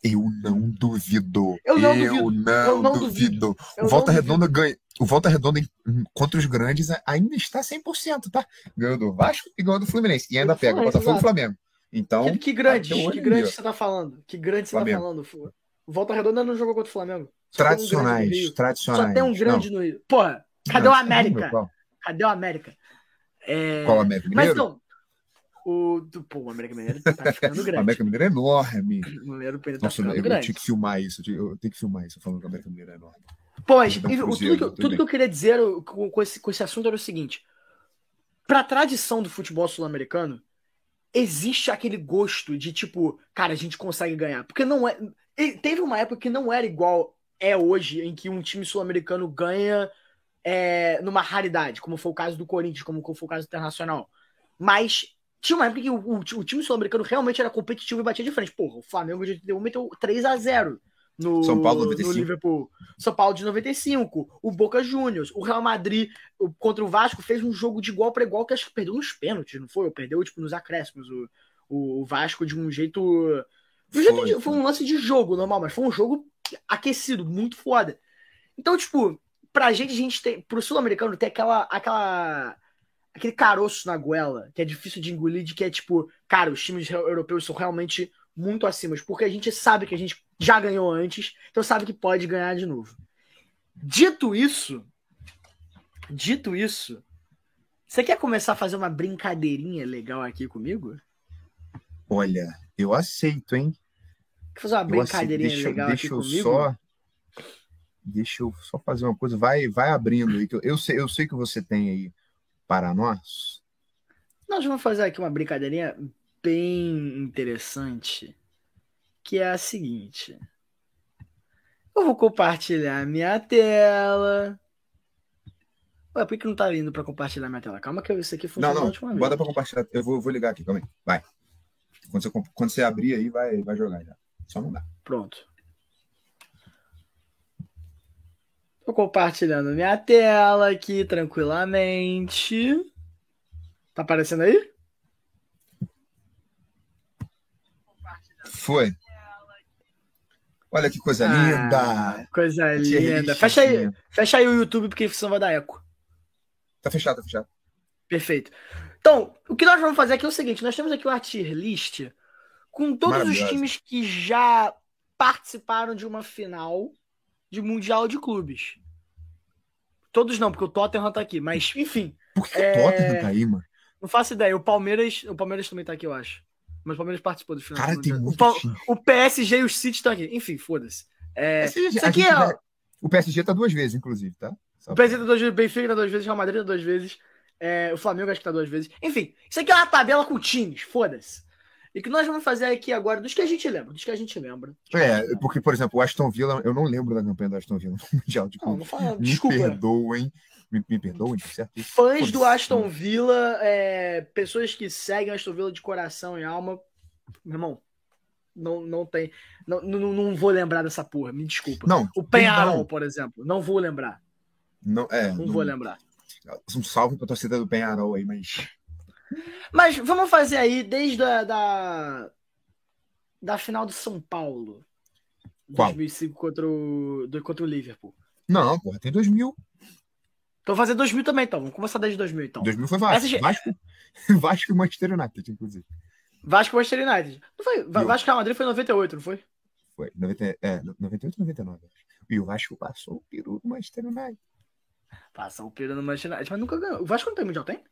Eu não duvido. Eu não duvido. não, Eu não duvido. Eu o Volta Redonda ganha. O Volta Redonda contra os grandes ainda está 100%, tá? Ganhou do Vasco e ganhou do Fluminense. E ainda pega o Fluminense, Botafogo e. Flamengo. Então, Que, que grande, o olho que grande você tá falando? Que grande você Flamengo. tá falando? O Volta Redonda não jogou contra o Flamengo. Só tem um grande tradicionais, tradicionais. Só tem um grande no Rio. Porra, cadê Não, o não, América? Qual, Cadê o América? É... qual América Mas Mineiro? então, O, do, pô, o América Mineiro tá ficando O grande. América Mineiro é enorme. O Mineiro tá Nossa, eu, ficando eu grande. tinha que filmar isso. Eu tenho que filmar isso falando que o América Mineiro é enorme. Pô, mas Cruzeiro, tudo, que, eu- tudo que eu queria dizer com, esse, com esse assunto era o seguinte: pra tradição do futebol sul-americano, existe aquele gosto de tipo, cara, a gente consegue ganhar. Porque não é. Teve uma época que não era igual é hoje, em que um time sul-americano ganha é, numa raridade, como foi o caso do Corinthians, como foi o caso do Internacional. Mas tinha uma época que o, o- o time sul-americano realmente era competitivo e batia de frente. Porra, o Flamengo de 81 meteu 3x0 no, São Paulo, no 95. Liverpool. São Paulo de 95, o Boca Juniors, o Real Madrid o- contra o Vasco fez um jogo de igual para igual que acho que perdeu nos pênaltis, não foi? Ou perdeu tipo nos acréscimos o, o, o Vasco de um jeito de um jeito Foi, de- foi um lance de jogo normal, mas foi um jogo aquecido, muito foda. Então, tipo, pra gente, a gente tem, pro sul-americano tem aquela aquela aquele caroço na goela, que é difícil de engolir, de que é tipo, cara, os times europeus são realmente muito acima, porque a gente sabe que a gente já ganhou antes, então sabe que pode ganhar de novo. Dito isso, dito isso, você quer começar a fazer uma brincadeirinha legal aqui comigo? Olha, eu aceito, hein? Quer fazer uma Eu aceito. brincadeirinha Deixa, legal deixa aqui eu comigo? só. Deixa eu só fazer uma coisa. Vai, vai abrindo aí. eu, eu sei, eu sei que você tem aí para nós. Nós vamos fazer aqui uma brincadeirinha bem interessante, que é a seguinte. Eu vou compartilhar minha tela. Ué, por que não tá indo pra compartilhar minha tela? Calma que isso aqui Não, funcionou da não. vez. Bota para compartilhar. Eu vou, vou ligar aqui, calma aí. Vai. Quando você, quando você abrir aí, vai, vai jogar já. Só não dá. Pronto. Tô compartilhando minha tela aqui tranquilamente. Tá aparecendo aí? Foi. Olha que coisa Ah, linda. coisa Que linda. Fecha aí, fecha aí o YouTube porque senão vai dar eco. Tá fechado, tá fechado. Perfeito. Então, o que nós vamos fazer aqui é o seguinte: nós temos aqui uma tier list com todos os times que já participaram de uma final de Mundial de Clubes. Todos não, porque o Tottenham tá aqui, mas enfim, Por que É, o Tottenham tá aí, mano? não faço ideia. O Palmeiras, o Palmeiras também tá aqui, eu acho. Mas o Palmeiras participou do final. Cara, tem muito o, o PSG e o City estão aqui. Enfim, foda-se. É, isso aqui é. vai- O PSG tá duas vezes, inclusive, tá? Só O PSG tá duas vezes, Benfica tá duas vezes, Real Madrid tá duas vezes, é, o Flamengo acho que tá duas vezes. Enfim, isso aqui é uma tabela com times, foda-se. E o que nós vamos fazer aqui agora, dos que a gente lembra, dos que a gente lembra. Gente É, lembra. porque, por exemplo, o Aston Villa, eu não lembro da campanha do Aston Villa no Mundial de Não, não Clubes. fala, Me desculpa. perdoem. Me, me perdoem, tá certo? Fãs do. Aston Villa, é, pessoas que seguem Aston Villa de coração e alma, meu irmão, não, não tem. Não, não, não vou lembrar dessa porra, me desculpa. Não, O Penharol, perdão. por exemplo, não vou lembrar. Não, é, Não não- vou lembrar. Um salve pra torcida do Penharol aí, mas. Mas vamos fazer aí desde a da, da final do São Paulo. Qual? 2005 contra o, contra o Liverpool. Não, porra, tem 2000. Então vou fazer 2000 também, então. Vamos começar desde 2000, então. 2000 foi Vasco. Essa- Vasco, Vasco e Manchester United, inclusive. Vasco e Manchester United. Não foi? Vasco e Real Madrid foi em 98, não foi? Foi. 90, é, 98 99. acho. E o Vasco passou o peru do Manchester United. Passou o período no Manchester United, mas nunca ganhou. O Vasco não tem Mundial, tem?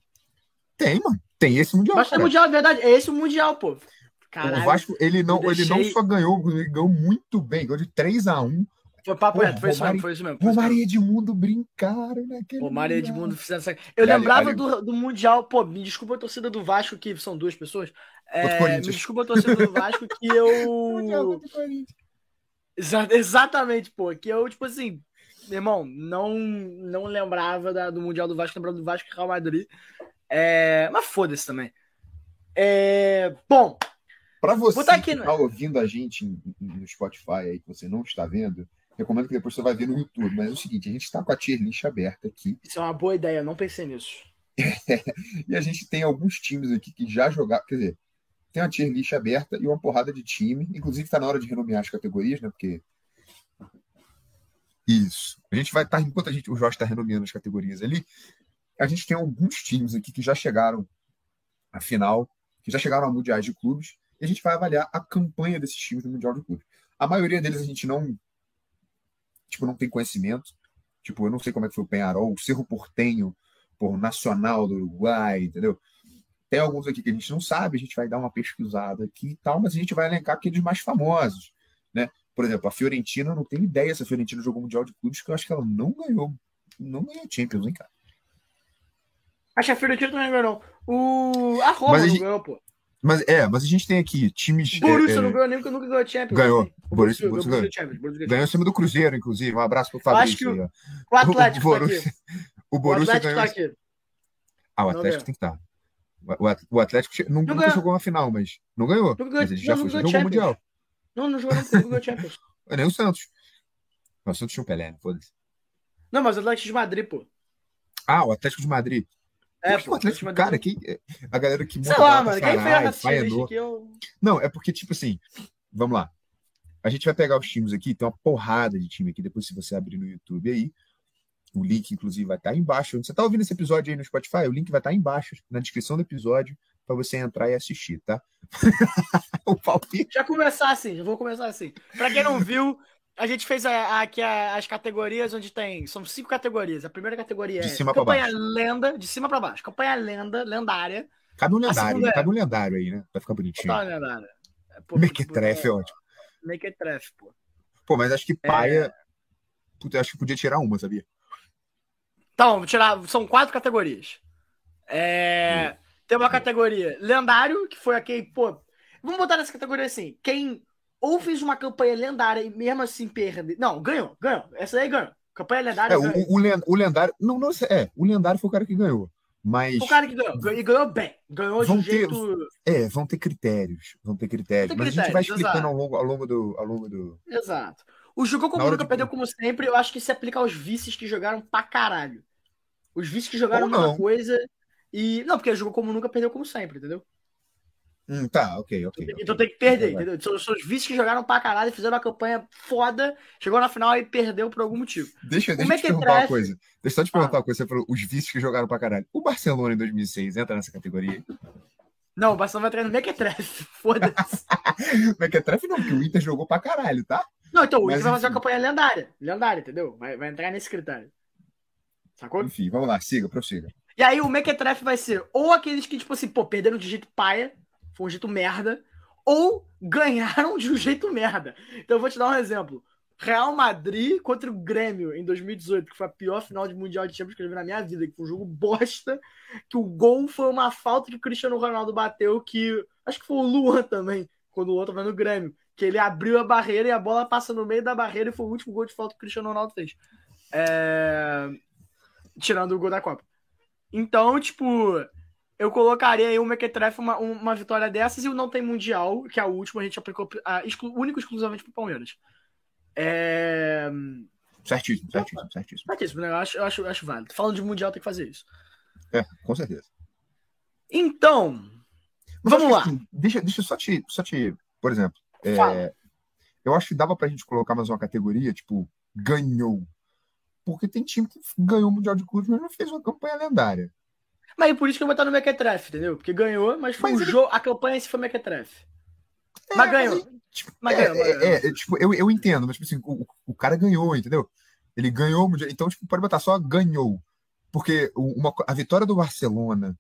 Tem, mano. Tem esse Mundial. O Vasco tem cara. Mundial, é verdade. É esse o Mundial, pô. Caralho. O Vasco, ele não, eu ele não deixei- só ganhou, ele ganhou muito bem. Ganhou de 3x1. Foi papo reto, foi isso mesmo, foi isso mesmo. Romário e Edmundo brincaram naquele. Romário e. Edmundo fizeram essa... Eu lembrava do, do Mundial, pô, me desculpa a torcida do Vasco, que são duas pessoas. É, me desculpa a torcida do Vasco que eu. exatamente, pô. Que eu, tipo assim, meu irmão, não, não lembrava da- do Mundial do Vasco, lembrava do Vasco e Real Madrid. É, mas foda-se também. É, bom, Pra você que no- tá ouvindo a gente no Spotify aí, que você não está vendo, recomendo que depois você vai ver no YouTube. Mas é o seguinte, a gente está com a tier list aberta aqui. isso é uma boa ideia, eu não pensei nisso. E a gente tem alguns times aqui que já jogaram. Quer dizer, tem uma tier list aberta e uma porrada de time. Inclusive, está na hora de renomear as categorias, né? Porque. Isso. A gente vai estar, enquanto a gente, o Jorge está renomeando as categorias ali, a gente tem alguns times aqui que já chegaram à final, que já chegaram a mundiais de clubes, e a gente vai avaliar a campanha desses times no Mundial de Clubes. A maioria deles a gente não. Tipo, não tem conhecimento. Tipo, eu não sei como é que foi o Penharol, o Cerro Portenho, por Nacional do Uruguai, entendeu? Tem alguns aqui que a gente não sabe, a gente vai dar uma pesquisada aqui e tal, mas a gente vai elencar aqueles mais famosos, né? Por exemplo, a Fiorentina, eu não tenho ideia se a Fiorentina jogou Mundial de Clubes, que eu acho que ela não ganhou. Não ganhou Champions, hein, cara? Acho que a Fiorentina não ganhou, não. O... A Roma não ganhou, pô. Mas é, mas a gente tem aqui times. Borussia é, não ganhou nem porque nunca ganhou Champions. Ganhou. assim. O Borussia- ganhou, Borussia ganhou Champions. Borussia ganhou em cima do Cruzeiro, inclusive. Um abraço pro Eu acho Fabrício. que. O Atlético o tá Borussia, aqui. o O Borussia Atlético ganhou. tá aqui. Ah, o Não Atlético ganhou. tem que estar. O At- O Atlético não, nunca ganhou. jogou uma final, mas não ganhou. Nunca ganhou- mas ele já não, foi, ganhou jogou o. Mundial. Não, não jogou nunca ganhou Champions. É nem o Santos. Não, o Santos tinha o Pelé, né? foda-se. Não, mas o Atlético de Madrid, pô. Ah, o Atlético de Madrid. É, pô. o Atlético, cara, Madrid. que, a galera que Sei lá, mano. Quem eu... Não, é porque, tipo assim, vamos lá. A gente vai pegar os times aqui, tem uma porrada de time aqui. Depois, se você abrir no YouTube aí, o link, inclusive, vai estar aí embaixo. Você tá ouvindo esse episódio aí no Spotify? O link vai estar aí embaixo, na descrição do episódio, para você entrar e assistir, tá? o palpite. Já começar assim, já vou começar assim. Pra quem não viu, a gente fez a- aqui a- as categorias onde tem. São cinco categorias. A primeira categoria De é cima campanha baixo. lenda, de cima pra baixo. Campanha lenda, lendária. Cabe um A lendário, é- cabe um lendário aí, né? Vai ficar bonitinho. É, pô, Mequetrefe é tipo, ótimo. Mequetrefe, pô. Pô, mas acho que É. paia. Puta, eu acho que podia tirar uma, sabia? Então, vou tirar. São quatro categorias. É, Tem uma categoria lendário, que foi aquele, pô. Vamos botar nessa categoria assim. Quem ou fez uma campanha lendária e mesmo assim perde. Não, ganhou, ganhou. Essa aí ganhou. Campanha lendária É, ganhou. o, o, len- o lendário. Não, não, é, o lendário foi o cara que ganhou. Mas. O cara que ganhou. E ganhou bem. Ganhou de Vão um ter- jeito. É, vão ter critérios. Vão ter critérios. Tem mas a gente vai explicando exato. ao longo, ao longo do. Ao longo do... Exato. O jogou como nunca de- perdeu como sempre, eu acho que se aplica aos vices que jogaram pra caralho. Os vices que jogaram Ou uma não. coisa e. Não, porque jogou como nunca perdeu como sempre, entendeu? Hum, tá, ok, ok. ok. Então tem que perder, entendeu? São, são os vices que jogaram pra caralho, fizeram uma campanha foda, chegou na final e perdeu por algum motivo. Deixa, deixa eu te perguntar uma coisa. Deixa eu só te Ah. perguntar uma coisa. Você falou os vícios que jogaram pra caralho. O Barcelona em 2006 entra nessa categoria? Não, o Barcelona vai treinar no Mequetrefe, foda-se. Mequetrefe não, porque o Inter jogou pra caralho, tá? Não, então o Mas Inter vai fazer uma enfim. campanha lendária. Lendária, entendeu? Vai, vai entrar nesse critério. Sacou? Enfim, vamos lá, siga, prossiga. E aí o Mequetrefe vai ser ou aqueles que, tipo assim, pô, perderam de jeito paia, foi um jeito merda, ou ganharam de um jeito merda. Então eu vou te dar um exemplo. Real Madrid contra o Grêmio em 2018, que foi a pior final de Mundial de Champions que eu vi na minha vida, que foi um jogo bosta, que o gol foi uma falta que o Cristiano Ronaldo bateu, que acho que foi o Luan também, quando o Luan tava no Grêmio, que ele abriu a barreira e a bola passa no meio da barreira e foi o último gol de falta que o Cristiano Ronaldo fez. É, Tirando o gol da Copa. Então, tipo, eu colocaria aí o Mequetrefe uma, uma vitória dessas e o não tem mundial, que é o último, a gente aplicou a, exclu, único e exclusivamente pro Palmeiras. É. Certíssimo, certíssimo, certíssimo. Certíssimo, né? Eu acho, eu acho, eu acho válido. Falando de mundial, tem que fazer isso. É, com certeza. Então, Mas Vamos lá. que, assim, deixa, deixa eu só te, só te. Por exemplo, é, eu acho que dava pra gente colocar mais uma categoria, tipo, ganhou. Porque tem time que ganhou o Mundial de Clubes, mas não fez uma campanha lendária. Mas é por isso que eu vou botar no Mequetrefe, entendeu? Porque ganhou, mas foi Mas o ele- jogo, a campanha si foi Mequetrefe. É, Mas ganhou. tipo, Mas é, ganhou, é, ganhou. é, tipo, eu, eu entendo, mas tipo assim, o, o cara ganhou, entendeu? Ele ganhou. Então, tipo, pode botar só ganhou. Porque uma, a vitória do Barcelona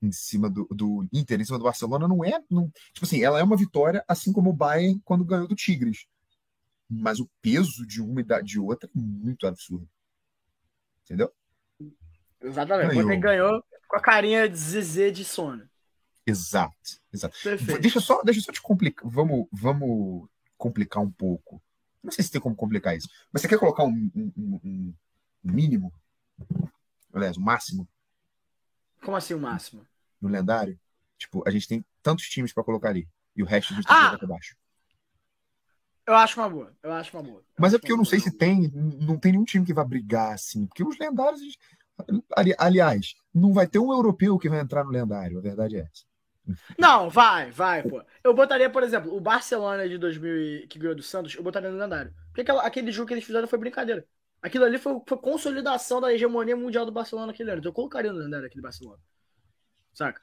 em cima do, do Inter, em cima do Barcelona, não é. Não, tipo assim, ela é uma vitória, assim como o Bayern quando ganhou do Tigres. Mas o peso de uma e da- de outra é muito absurdo. Entendeu? Exatamente. Ganhou. Ganhou. ganhou com a carinha de Zezé de sono. Exato, exato. Perfeito. Deixa eu só, deixa eu só te complicar. Vamos, vamos complicar um pouco. Não sei se tem como complicar isso. Mas você quer colocar um, um- um- um mínimo? Aliás, um máximo Como assim o máximo? no lendário? Tipo, a gente tem tantos times pra colocar ali. E o resto a gente tem Ah! baixo. Eu acho uma boa. Eu acho uma boa. Mas é porque eu não sei boa. se tem. Não tem nenhum time que vai brigar assim. Porque os lendários. Ali- Aliás, não vai ter um europeu que vai entrar no lendário. A verdade é essa. Não, vai, vai, pô. Eu botaria, por exemplo, o Barcelona de 2000 e- que ganhou do Santos, eu botaria no lendário. Porque aquele jogo que eles fizeram foi brincadeira. Aquilo ali foi, foi consolidação da hegemonia mundial do Barcelona naquele ano. Então eu colocaria no lendário aquele Barcelona. Saca?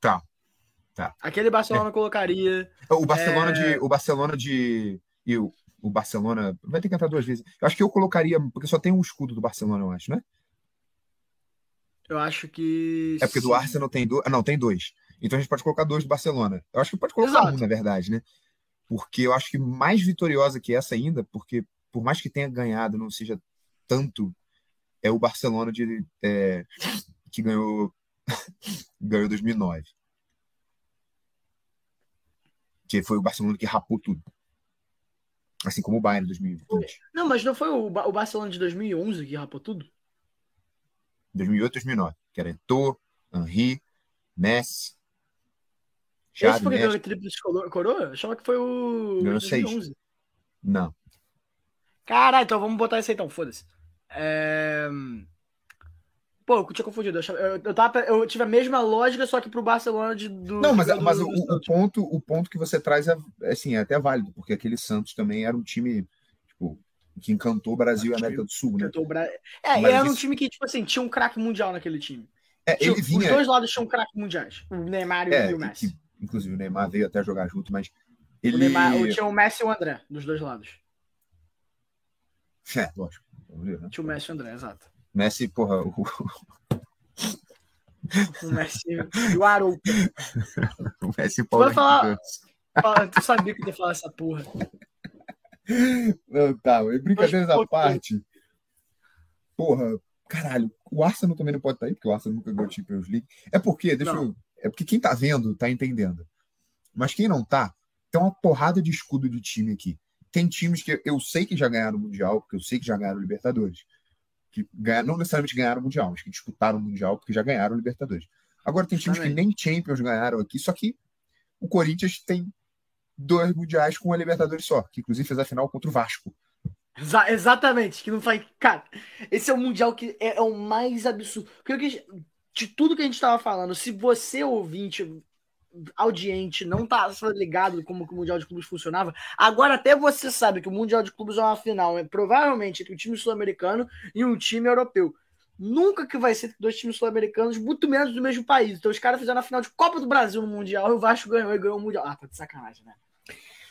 Tá, tá. Aquele Barcelona eu colocaria. O Barcelona É. de. O Barcelona de. E o, o Barcelona. Vai ter que entrar duas vezes. Eu acho que eu colocaria. Porque só tem um escudo do Barcelona, eu acho, né? Eu acho que. É porque do. Arsenal tem dois. Ah, não, tem dois. Então a gente pode colocar dois do Barcelona. Eu acho que pode colocar Exato. um, na verdade, né? Porque eu acho que mais vitoriosa que essa ainda, porque por mais que tenha ganhado, não seja tanto, é o Barcelona de, é, que ganhou, ganhou 2009. Que foi o Barcelona que rapou tudo. Assim como o Bayern em 2020. Não, mas não foi o, o Barcelona de 2011 que rapou tudo? 2008 2009. Que era Eto'o, Henry, Messi, Esse Xavi, foi que Messi. a tríplice coro- coroa? Eu achava que foi o. Ganhou de seis. 2011. Não. Caralho, então vamos botar esse aí então, foda-se. É... Pô, eu tinha confundido. Eu, tava, eu tive a mesma lógica, só que pro Barcelona de, do. Não, mas, do- mas do- o, do o ponto, o ponto que você traz é, é, assim, é até válido, porque aquele Santos também era um time tipo, que encantou o Brasil e a América do Sul, né? Bra- É, Mas era um isso- time que, tipo assim, tinha um craque mundial naquele time. É, Tinha- ele Os vinha. dois lados tinham craques mundiais. O Neymar e É, o Messi. que- inclusive o Neymar veio até jogar junto, mas O ele. Neymar, o- tinha o Messi e o André, dos dois lados. É, lógico. né? Tinha o Messi e o André, exato. Messi, porra, o, O Messi e o Haroldo. o Messi Paulo. Vai falar- Fala, Tu sabia que eu ia falar essa porra. Não, tá, brincadeiras à parte. Porra, caralho, o Arsenal também não pode estar aí, porque o Arsenal nunca ganhou Champions League. É porque, deixa Não. eu. É porque quem tá vendo tá entendendo. Mas quem não tá, tem uma porrada de escudo de time aqui. Tem times que eu sei que já ganharam o Mundial, porque eu sei que já ganharam o Libertadores. Que ganharam, não necessariamente ganharam o Mundial, mas que disputaram o Mundial porque já ganharam o Libertadores. Agora tem times que nem Champions ganharam aqui, só que o Corinthians tem dois Mundiais com a Libertadores só, que inclusive fez a final contra o Vasco. Exa- exatamente, que não faz. Cara, esse é o Mundial que é, é o mais absurdo. Porque de tudo que a gente tava falando, se você, ouvinte, audiente, não tá ligado como que o Mundial de Clubes funcionava, agora até você sabe que o Mundial de Clubes é uma final, é provavelmente entre um time sul-americano e um time europeu. Nunca que vai ser entre dois times sul-americanos, muito menos do mesmo país. Então os caras fizeram a final de Copa do Brasil no Mundial e o Vasco ganhou e ganhou o Mundial. Ah, tá de sacanagem, né?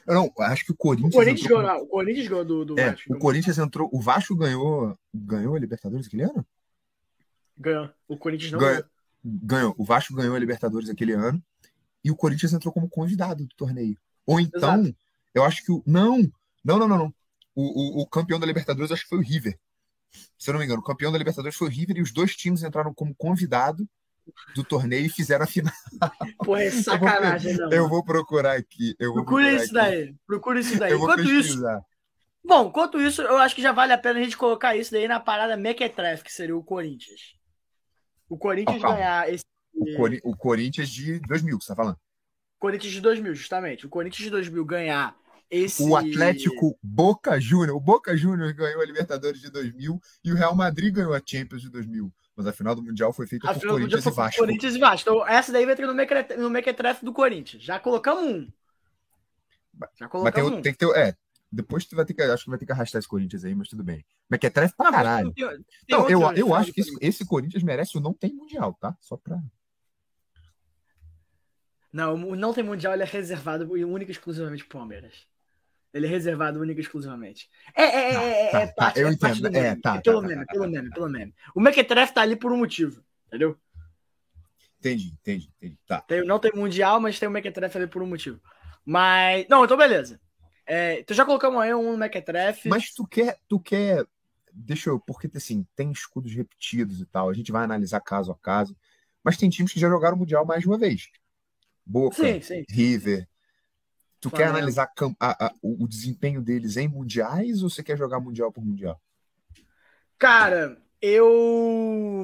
Eu não, acho que o O Corinthians. Corinthians entrou ganhou, o Corinthians ganhou do, do É, Vasco. o Corinthians entrou. O Vasco ganhou. Ganhou a Libertadores aquele ano? Ganhou. O Corinthians não Ganhou. ganhou. Ganhou. O Vasco ganhou a Libertadores aquele ano. E o Corinthians entrou como convidado do torneio. Ou então, Exato. eu acho que o. Não! Não, não, não, não. O, o, o campeão da Libertadores acho que foi o River. Se eu não me engano, o campeão da Libertadores foi o River e os dois times entraram como convidado do torneio e fizeram a final. Porra, é sacanagem, não. Eu vou procurar aqui. Eu vou Procura procurar isso aqui. daí. Procura isso daí. Eu vou Enquanto isso, pesquisar. bom, enquanto isso, eu acho que já vale a pena a gente colocar isso daí na parada Mequetrefe, que seria o Corinthians. O Corinthians Ah, ganhar esse. O, Cori- o Corinthians de 2000, que você tá falando. Corinthians de 2000, justamente. O Corinthians de 2000 ganhar esse. O Atlético Boca Júnior. O Boca Júnior ganhou a Libertadores de 2000 e o Real Madrid ganhou a Champions de 2000. Mas a final do Mundial foi feita A por Corinthians e Vasco. Corinthians e Vasco. Então, essa daí vai ter no Mequetrefe, no Mequetrefe do Corinthians. Já colocamos um. Já Mas tem, colocamos um. tem que ter. É, depois tu vai ter que. Acho que vai ter que arrastar esse Corinthians aí, mas tudo bem. Mas que é trefe pra caralho. tem- tem Não, eu, eu acho que esse, esse Corinthians merece o não tem Mundial, tá? Só pra. Não, o não tem mundial, ele é reservado e única e exclusivamente pro Palmeiras. Ele é reservado única e exclusivamente. É, é, é, é, Tá, é tá, parte, eu é parte entendo. do É, meme. tá, pelo tá, meme, tá, pelo tá, meme, pelo meme. O Mequetrefe tá ali por um motivo, entendeu? Entendi, entendi, entendi. Tá. Tem, não tem mundial, mas tem o Mequetrefe ali por um motivo. Mas, não, então beleza. É, então já colocamos aí um no Mequetrefe. Mas tu quer, tu quer. Deixa eu. Porque assim, tem escudos repetidos e tal. A gente vai analisar caso a caso. Mas tem times que já jogaram o Mundial mais de uma vez. Boca, Sim, sim. River. Tu quer analisar a- a- o desempenho deles em mundiais ou você quer jogar mundial por mundial? Cara, eu.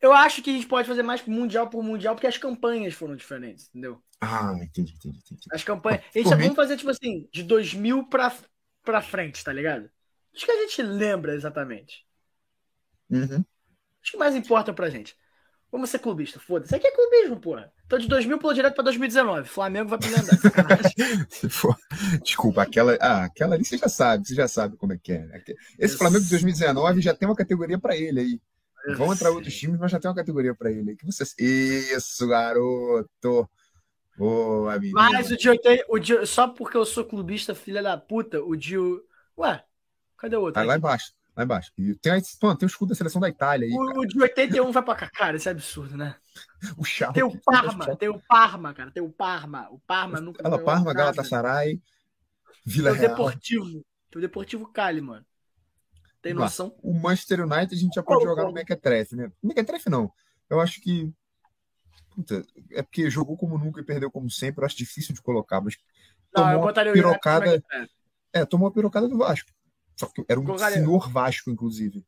Eu acho que a gente pode fazer mais mundial por mundial, porque as campanhas foram diferentes, entendeu? Ah, entendi, entendi, entendi. As campanhas. A gente vamos fazer, tipo assim, de 2000 pra, pra frente, tá ligado? Acho que a gente lembra exatamente. Uhum. Acho que mais importa pra gente. Vamos ser clubista, foda-se. Isso aqui é clubismo, porra. Então de 2000 pulou direto pra 2019. Flamengo vai pro. Se for- Desculpa, aquela, ah, aquela ali você já sabe, você já sabe como é que é. né? Esse Eu Flamengo de sei. 2019 já tem uma categoria pra ele aí. Eu Vão entrar sei. outros times, mas já tem uma categoria pra ele. aí. Que você... Isso, garoto! Boa, menino. Mas o Dio tem. O Dio, só porque eu sou clubista, filha da puta, o Dio. Ué, cadê o outro? Tá lá embaixo. Lá embaixo. E tem, mano, tem o escudo da seleção da Itália aí. O, o de 81 vai pra cá. Cara, isso é absurdo, né? O Schalke. Tem o Parma, tem o Parma, cara. Tem o Parma. O Parma nunca. Ela Parma. Galatasaray, Vila Tem o Real. Deportivo. Tem o Deportivo Cali, mano. Tem lá. noção? O Manchester United a gente já pode Qual- jogar qual? no Mequetrefe, né? Mequetrefe não. Eu acho que. Puta, é porque jogou como nunca e perdeu como sempre. Eu acho difícil de colocar, mas Não, tomou eu uma botaria o pirocada. é que é. É, tomou a pirocada do Vasco. Só que era um Colocaria. senhor Vasco, inclusive.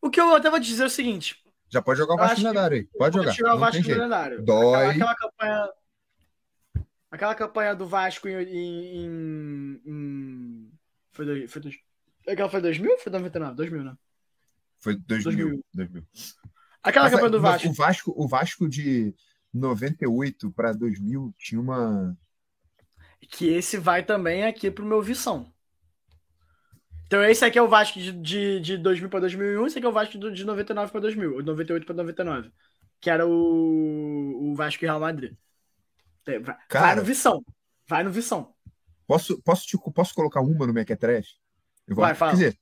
O que eu até vou dizer é o seguinte: Já pode jogar o Vasco lendário aí. Pode Pode jogar. tirar o Vasco lendário. Dói. Aquela, aquela campanha. Aquela campanha do Vasco em. em, em- foi, dois, foi dois, aquela foi 2000 ou foi 99? 2000, né? Foi 2000. 2000. 2000. Aquela Mas, campanha do Vasco. O Vasco, o Vasco de 98 para 2000 tinha uma. Que esse vai também aqui pro meu Vição. Então esse aqui é o Vasco de, de, de 2000 para 2001, esse aqui é o Vasco de 99 para 2000, ou de 98 para 99. Que era o, o Vasco e Real Madrid. Tem- Vai, Cara. vai no Vição. Vai no Vição. Posso, posso, te- posso colocar uma no Mequetrefe? Eu Vai, fala. Quer dizer,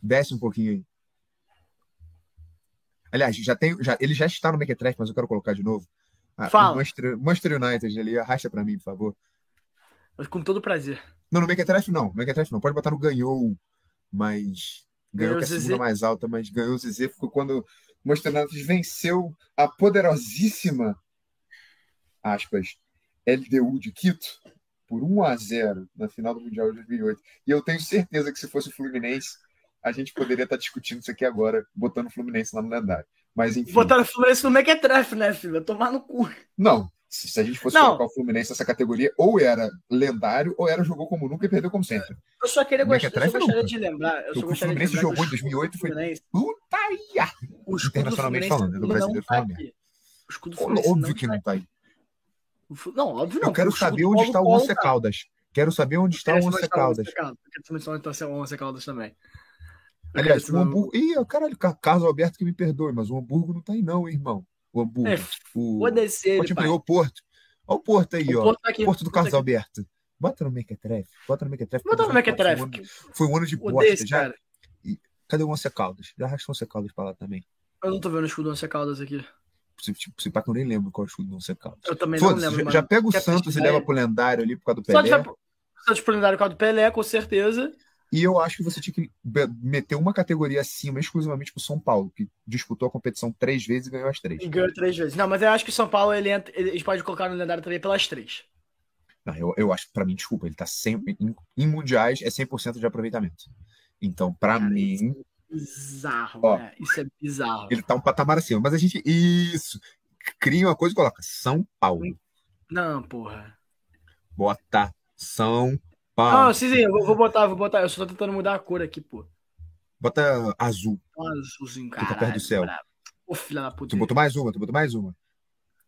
desce um pouquinho aí. Aliás, já tem, já, ele já está no Mequetrefe, mas eu quero colocar de novo. Ah, Fala. Manchester, Manchester United ali, arrasta pra mim, por favor. Com todo prazer. Não, no Mequetrefe não. No Mequetrefe não. Pode botar no ganhou, mas. Ganhou Ganhou que é a segunda mais alta, mas ganhou o Zezé. Ficou quando United venceu a poderosíssima, aspas, LDU de Quito por 1 a 0 na final do Mundial de 2008. E eu tenho certeza que se fosse o Fluminense, a gente poderia estar discutindo isso aqui agora, botando o Fluminense lá no lendário. Mas enfim. Botaram o Fluminense no Mequetrefe, né, filho? Tomar no cu. Não. Se, a gente fosse Não. colocar o Fluminense nessa categoria, ou era lendário, ou era jogou como nunca e perdeu como sempre. Eu só queria gostar, eu só Mequetrefe gostaria de lembrar. Eu O só o Fluminense jogou em o escudo 2008 do foi Putaria! o do internacionalmente falando, não brasileiro tá falando. O escudo do Pô, Fluminense Óbvio não que tá não tá aí. Não, óbvio não. Eu quero saber do onde está o Once tá. Caldas. Quero saber onde está o Quero Once saber onde tá o Caldas. Quero saber onde está o Once Caldas também. Aliás, o Hamburgo. Ih, caralho, Ca- Carlos Alberto que me perdoe, mas o Hamburgo não tá aí, não, hein, irmão. O Hamburgo. É, o... Ele, pai. o Porto. Olha o Porto aí, O ó. Porto tá aqui. Porto do Carlos aqui. Alberto. Bota no Mequetrefe. Bota no Mequetrefe. Bota no Foi um Mequetrefe. ano- Foi um ano de bosta. Já... cara. Cadê o Once Caldas? Já arrastou o Once Caldas pra lá também. Eu não tô vendo o escudo do Once Caldas aqui. Se, tipo, se pá que eu nem lembro qual é o escudo do Once Caldas. Eu também não lembro, já, já pega o Quer Santos e leva pro lendário ali por causa do Santos Pelé. vai Santos pro lendário por causa do Pelé, com certeza. E eu acho que você tinha que meter uma categoria acima, exclusivamente pro São Paulo, que disputou a competição três vezes e ganhou as três. E ganhou três vezes. Não, mas eu acho que o São Paulo, ele ele- podem colocar no lendário também pelas três. Não, eu, eu acho que, pra mim, desculpa, ele tá sempre. Em, em mundiais é 100% de aproveitamento. Então, pra Cara, mim, Bizarro, Ó. né? Isso é bizarro. ele tá um patamar acima. Mas a gente. Isso! Cria uma coisa e coloca São Paulo. Não, porra. Bota São Não, Paulo. sim, sim, eu vou, vou botar, vou botar. Eu só tô tentando mudar a cor aqui, pô. Bota azul. Um azulzinho, Fica cara. perto do céu. Ô, filha da puta. Tu botou mais uma, tu botou mais uma.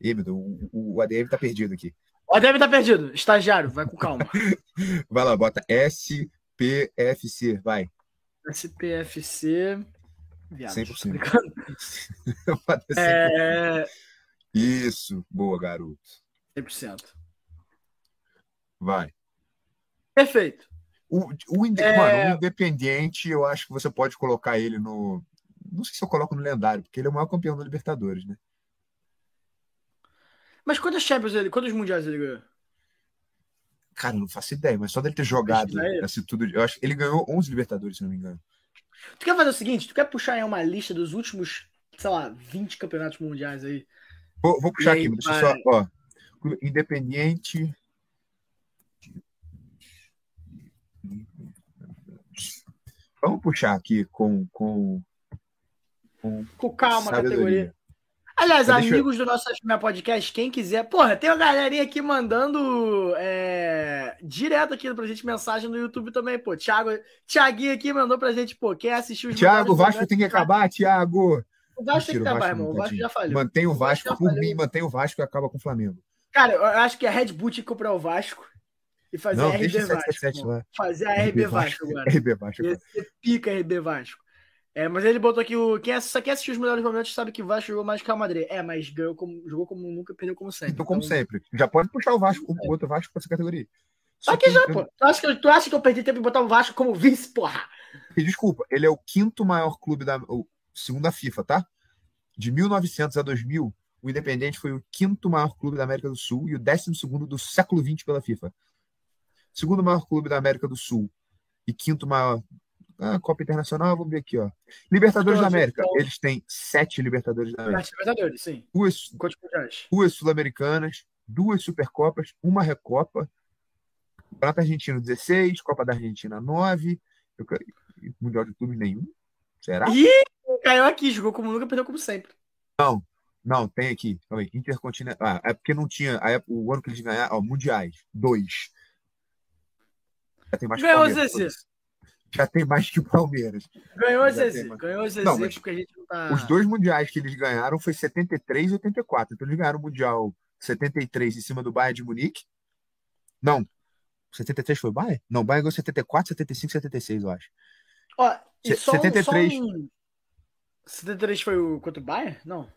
Ih, meu Deus, o, o ADM tá perdido aqui. Ó, deve estar perdido. Estagiário, vai com calma. Vai lá, bota SPFC, vai. SPFC. Viado, 100%. tô brincando. Bota assim. É. Isso, boa, garoto. 100%. Vai. Perfeito. O, o, É. Mano, o Independiente, eu acho que você pode colocar ele no. Não sei se eu coloco no lendário, porque ele é o maior campeão da Libertadores, né? Mas quantas Champions ele. Quantos mundiais ele ganhou? Cara, eu não faço ideia, mas só dele ter jogado assim, tudo. Eu acho que ele ganhou 11 Libertadores, se não me engano. Tu quer fazer o seguinte? Tu quer puxar aí uma lista dos últimos, sei lá, 20 campeonatos mundiais aí? Vou, vou puxar aí, aqui, deixa eu vai. só. Ó, Independiente. Vamos puxar aqui com. com, com Com calma, sabedoria. categoria. Aliás, Mas deixa eu- amigos do nosso FMA Podcast, quem quiser. Porra, tem uma galerinha aqui mandando é, direto aqui pra gente mensagem no YouTube também, pô. Thiago, Thiaguinho aqui mandou pra gente, pô, quer assistir os Thiago, o Vasco tem que acabar, Thiago. O Vasco tem que o acabar, Vasco irmão. O Vasco já falhou. Mantém o O Vasco Vasco, já por mim, mantém o Vasco e acaba com o Flamengo. Cara, eu acho que a Red Bull tinha que comprar o Vasco e fazer Não, a RB Vasco. 777 irmão. lá. Fazer a RB Vasco agora. RB Vasco. Ia ser pica RB Vasco. É, mas ele botou aqui o. Quem, só quem assistiu os melhores momentos sabe que o Vasco jogou mais que o Madrid. É, mas ganhou como, jogou como nunca e perdeu como sempre. Então, como sempre. Já pode puxar o Vasco, o outro Vasco pra essa categoria. Só que já, pô. Tu acha que, eu- tu acha que eu perdi tempo em botar o Vasco como vice, porra? Desculpa, ele é o quinto maior clube da. O, segundo a FIFA, tá? De 1900 a 2000, o Independente foi o quinto maior clube da América do Sul e o décimo segundo do século XX pela FIFA. Segundo maior clube da América do Sul e quinto maior. Ah, Copa Internacional, vamos ver aqui, ó. Libertadores da América. Eles têm sete Libertadores da América. Libertadores, sim. Duas, duas Sul-Americanas, duas Supercopas, uma Recopa. Campeonato Argentino 16, Copa da Argentina 9. Eu, mundial de Clube nenhum. Será? Ih, caiu aqui, jogou como nunca, perdeu como sempre. Não, não, tem aqui. Calma aí. Intercontinental. Ah, é porque não tinha. A época, o ano que eles ganharam, ó, mundiais. Dois. Já tem mais Ganhou o Zezé. Já tem mais que o Palmeiras. Ganhou o Zezé. Ganhou o Zezé, não, porque a gente não tá. Os dois mundiais que eles ganharam foi 73 e 84. Então eles ganharam o Mundial 73 em cima do Bayern de Munique. Não. 73 foi o Bayern? Não, o Bayern ganhou 74, 75, 76, eu acho. Ó, e só 73. Um, só um... 73 foi o contra o Bayern? Não.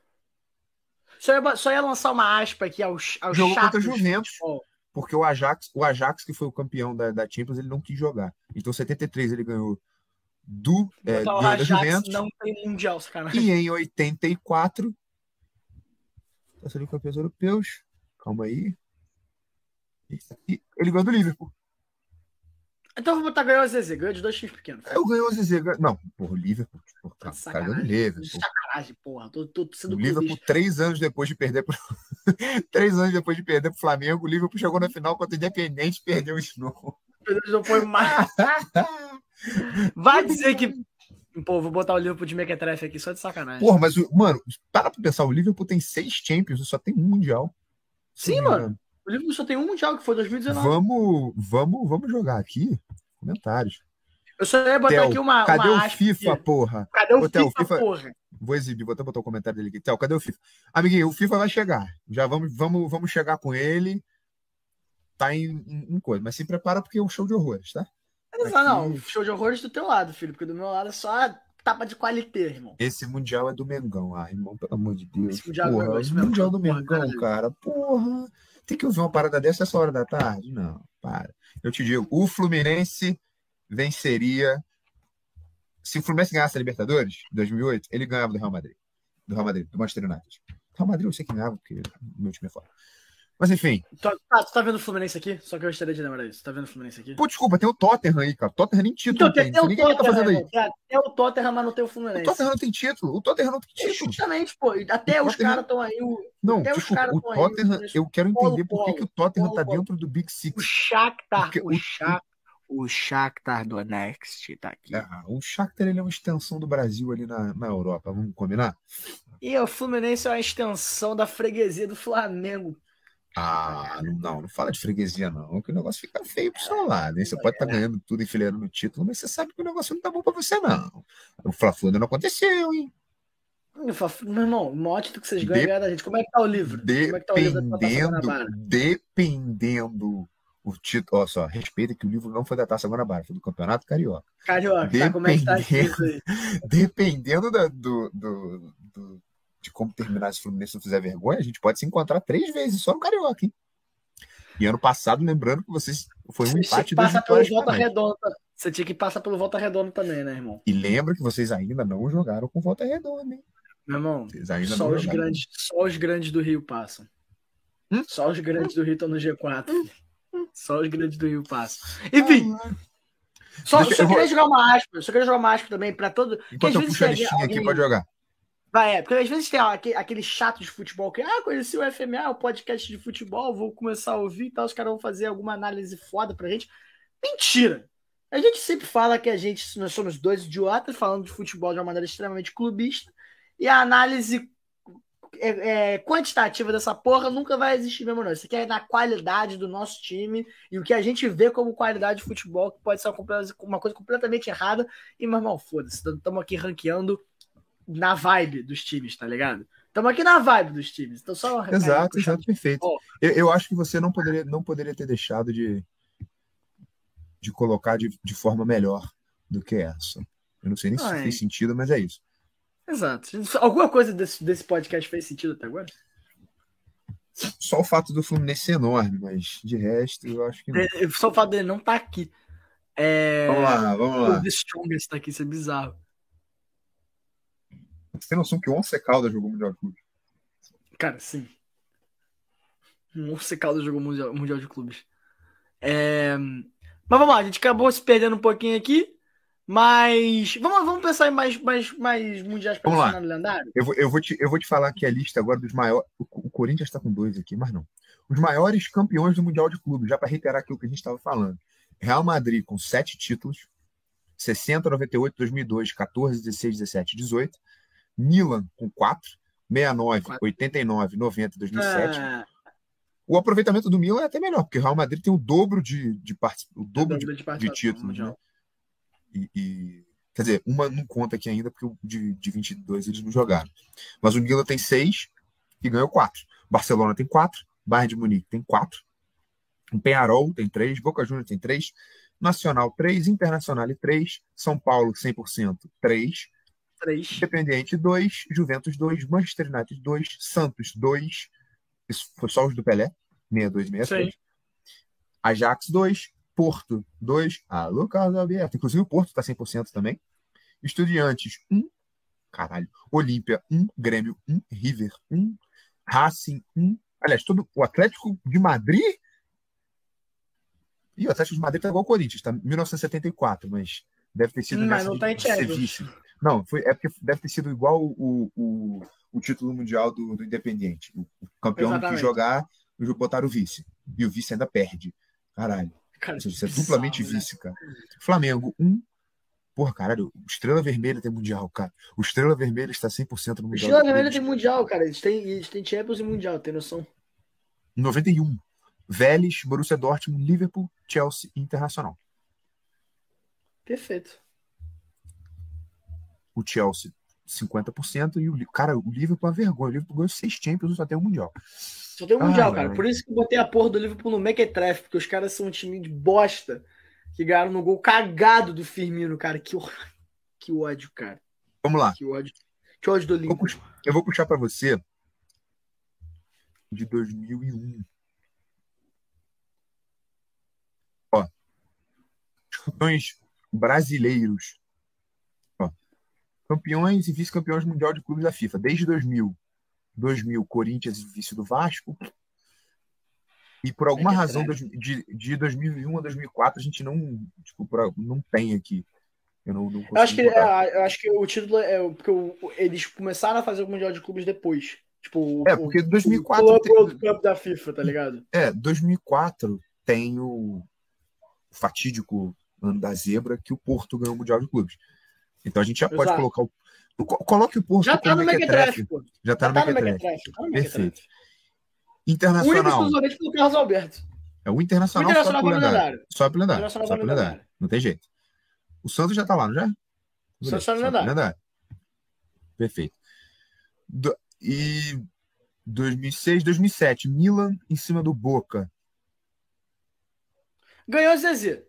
Só ia, só ia lançar uma aspa aqui aos, aos Jogou contra o Juventus. Porque o Ajax, o Ajax, que foi o campeão da, da Champions, ele não quis jogar. Então, 73 ele ganhou do, é, do da Juventus. Não tem mundial, sacanagem. E em 84, tá ali campeões europeus. Calma aí. Ele ganhou do Liverpool. Então vou botar ganhou o Zezé, ganhou de dois times pequenos. Eu ganhou o Zezé. Não, porra, o Liverpool. Porra, tá cara, ganhou o Liverpool. Sacanagem, porra. Tô, tô sendo o Liverpool, clubista. três anos depois de perder pro... três anos depois de perder pro Flamengo, o Liverpool chegou na final contra o Independente e perdeu de novo. Não foi mais. Vai dizer que. Pô, vou botar o Liverpool de mequetrefe aqui só de sacanagem. Porra, mas, mano, para pra pensar, o Liverpool tem seis Champions só tem um Mundial. Sim, mano. O Liverpool só tem um Mundial, que foi 2019. Vamos, vamos, vamos jogar aqui comentários. Eu só ia botar Theo, aqui uma. Cadê uma o FIFA, aqui. porra? Cadê o FIFA, FIFA, porra? Vou exibir, vou até botar o comentário dele aqui. Theo, cadê o FIFA? Amiguinho, o FIFA vai chegar. Já vamos, vamos, vamos chegar com ele. Tá em, em, em coisa. Mas se prepara porque é um show de horrores, tá? Não, não, show de horrores do teu lado, filho, porque do meu lado é só tapa de qualité, irmão. Esse mundial é do Mengão, ah, irmão, pelo amor de Deus. Esse mundial, porra, é mundial do Mengão, cara. Porra. Tem que ouvir uma parada dessa essa hora da tarde? Não, para. Eu te digo, o Fluminense venceria. Se o Fluminense ganhasse a Libertadores, em 2008, ele ganhava do Real Madrid. Do Real Madrid, do Manchester United. Real Madrid eu sei que ganhava, porque meu time é fora. Mas enfim. Tu, ah, tu tá vendo o Fluminense aqui? Só que eu gostaria de lembrar isso. Tá vendo o Fluminense aqui? Pô, desculpa, tem o Tottenham aí, cara. O Tottenham nem título então, tem. tem o Ninguém tá fazendo aí. É o Tottenham, mas não tem o Fluminense. O Tottenham não tem título. O Tottenham não tem título. Justamente, pô. Até o os caras estão aí. O... Não, até desculpa, o Tottenham, aí, eu quero entender por que, que o Tottenham polo, tá dentro do Big Six. O Shakhtar, o, o Shakhtar. O Shakhtar Donetsk tá aqui. Ah, o Shakhtar ele é uma extensão do Brasil ali na, na Europa, vamos combinar? E o Fluminense é uma extensão da freguesia do Flamengo. Ah, não, não fala de freguesia, não, que o negócio fica feio pro seu lado. Hein? Você pode estar tá ganhando tudo, enfileirando no título, mas você sabe que o negócio não tá bom pra você, não. O Fla-Flu não aconteceu, hein? Meu irmão, o maior título que vocês ganham é da gente. Como é que tá o livro? Dependendo, Como é que tá o livro dependendo o título, olha só, respeita que o livro não foi da Taça Guanabara, foi do Campeonato Carioca. Carioca, tá, como é que tá aí? Dependendo da, do, do, do, de como terminar esse Fluminense não fizer vergonha, a gente pode se encontrar três vezes só no Carioca, hein? E ano passado, lembrando que vocês foi um você empate das vitórias. Volta redonda. Você tinha que passar pelo Volta Redonda também, né, irmão? E lembra que vocês ainda não jogaram com Volta Redonda, hein? Meu irmão, só os, grandes, só os grandes do Rio passam. Hum? Só os grandes do Rio estão no G4. Hum? Só os grandes do Rio passam. Enfim. Ah, só, só queria jogar uma aspa. Só queria jogar uma aspa também para todo. Enquanto eu puxo a listinha alguém... aqui, pode jogar. Vai, é, porque às vezes tem ó, aquele, aquele chato de futebol que, ah, conheci o FMA, o podcast de futebol, vou começar a ouvir e tal, os caras vão fazer alguma análise foda pra gente. Mentira! A gente sempre fala que a gente, nós somos dois idiotas falando de futebol de uma maneira extremamente clubista, e a análise é, é, quantitativa dessa porra nunca vai existir mesmo, não. Isso aqui é na qualidade do nosso time e o que a gente vê como qualidade de futebol, que pode ser uma, coisa completamente errada. E, meu irmão, foda-se, estamos aqui ranqueando na vibe dos times, tá ligado? Estamos aqui na vibe dos times. Então só Exato, exato, perfeito. Oh. Eu, eu, acho que você não poderia, não poderia ter deixado de, de colocar de, de forma melhor do que essa. Eu não sei nem se ah, fez sentido, mas é isso. Exato. Alguma coisa desse, desse podcast fez sentido até agora? Só o fato do Fluminense ser enorme, mas de resto eu acho que. Não. É, só o fato dele não estar tá aqui. É... Vamos lá, vamos lá. O The Strongest aqui, isso é bizarro. Você tem noção que o Once Caldas jogou Mundial de Clubes? Cara, sim. Um Once Caldas jogou mundial, mundial de Clubes. É... Mas vamos lá, a gente acabou se perdendo um pouquinho aqui. Mas vamos, vamos pensar em mais, mais, mais mundiais para no lendário? Eu vou, eu, vou te, eu vou te falar aqui a lista agora dos maiores. O, o Corinthians está com dois aqui, mas não. Os maiores campeões do Mundial de Clubes, já para reiterar aquilo que a gente estava falando. Real Madrid com sete títulos: 60, 98, 2002, 14, 16, 17, 18. Milan com quatro: 69, Quatro. 89, 90, 2007. Ah, O aproveitamento do Milan é até melhor, porque o Real Madrid tem o dobro de, de, o dobro de, dobro de de participação títulos. Né? E, e- quer dizer, uma não conta aqui ainda, porque o de, de 22 eles não jogaram. Mas o Milan tem seis e ganhou quatro. Barcelona tem quatro. Bayern de Munique tem quatro. O Penharol tem três. Boca Juniors tem três. Nacional, três. Internacional, três. São Paulo, 100%, três. Três. Independiente, dois. Juventus, dois. Manchester United, dois. Santos, dois. Isso foi só os do Pelé, 62 e 63. Ajax, dois. Porto, dois. Alô, Carlos Alberto. Inclusive o Porto tá 100% também. Estudiantes, um. Caralho. Olímpia, um. Grêmio, um. River, um. Racing, um. Aliás, todo o Atlético de Madrid. E o Atlético de Madrid tá igual ao Corinthians, tá? 1974, mas deve ter sido. Mas não tá em Champions. Não, foi, é porque deve ter sido igual o, o, o título mundial do, do Independiente. O, o campeão Exatamente. jogar, botaram o vice. E o vice ainda perde. Caralho. Cara, seja, Você é duplamente né? vice, cara. Flamengo, um. Porra, caralho, o Estrela Vermelha tem Mundial, cara. O Estrela Vermelha está 100% no O Mundial. Estrela de Vermelha tem Mundial, cara. Eles têm, eles têm Champions e Mundial, tem noção? 91. Vélez, Borussia Dortmund, Liverpool, Chelsea e Internacional. Perfeito. O Chelsea, 50%. E o, cara, o Liverpool é uma vergonha. O Liverpool ganhou seis Champions e só tem um Mundial. Só tem um Mundial, Ah, cara. velho. Por isso que eu botei a porra do Liverpool no Mequetrefe, porque os caras são um time de bosta que ganharam no gol cagado do Firmino, cara. Que, que ódio, cara. Vamos lá. Que ódio. Que ódio do Liverpool. Eu vou puxar para você de 2001. Ó, os campeões brasileiros. Campeões e vice-campeões mundial de clubes da FIFA desde 2000. 2000 Corinthians e vice do Vasco. E por alguma É razão de, de 2001 a 2004 a gente não, tipo, não tem aqui. Eu não, não Eu acho, que, é, eu acho que o título é o- porque o- eles começaram a fazer o Mundial de Clubes depois. Tipo, É, o- porque o 2004 Club tem- World Cup da FIFA, tá ligado? É, 2004 tem o fatídico ano da zebra que o Porto ganhou o Mundial de Clubes. Então a gente já pode Exato. colocar o. co- Coloque o Porto Já tá como no mequetrefe. Mequetrefe, pô. Já tá Já no tá no mequetrefe. Mequetrefe. Tá no Mequetrefe. Perfeito. Único Internacional. exclusivamente pelo Carlos Alberto. É o Internacional, O Internacional só lendário. Só pro lendário. Só lendário. lendário. Não tem jeito. O Santos já tá lá, não já? O Santos tá no lendário. Perfeito. Do- E 2006, 2007, Milan em cima do Boca. Ganhou o Zezé.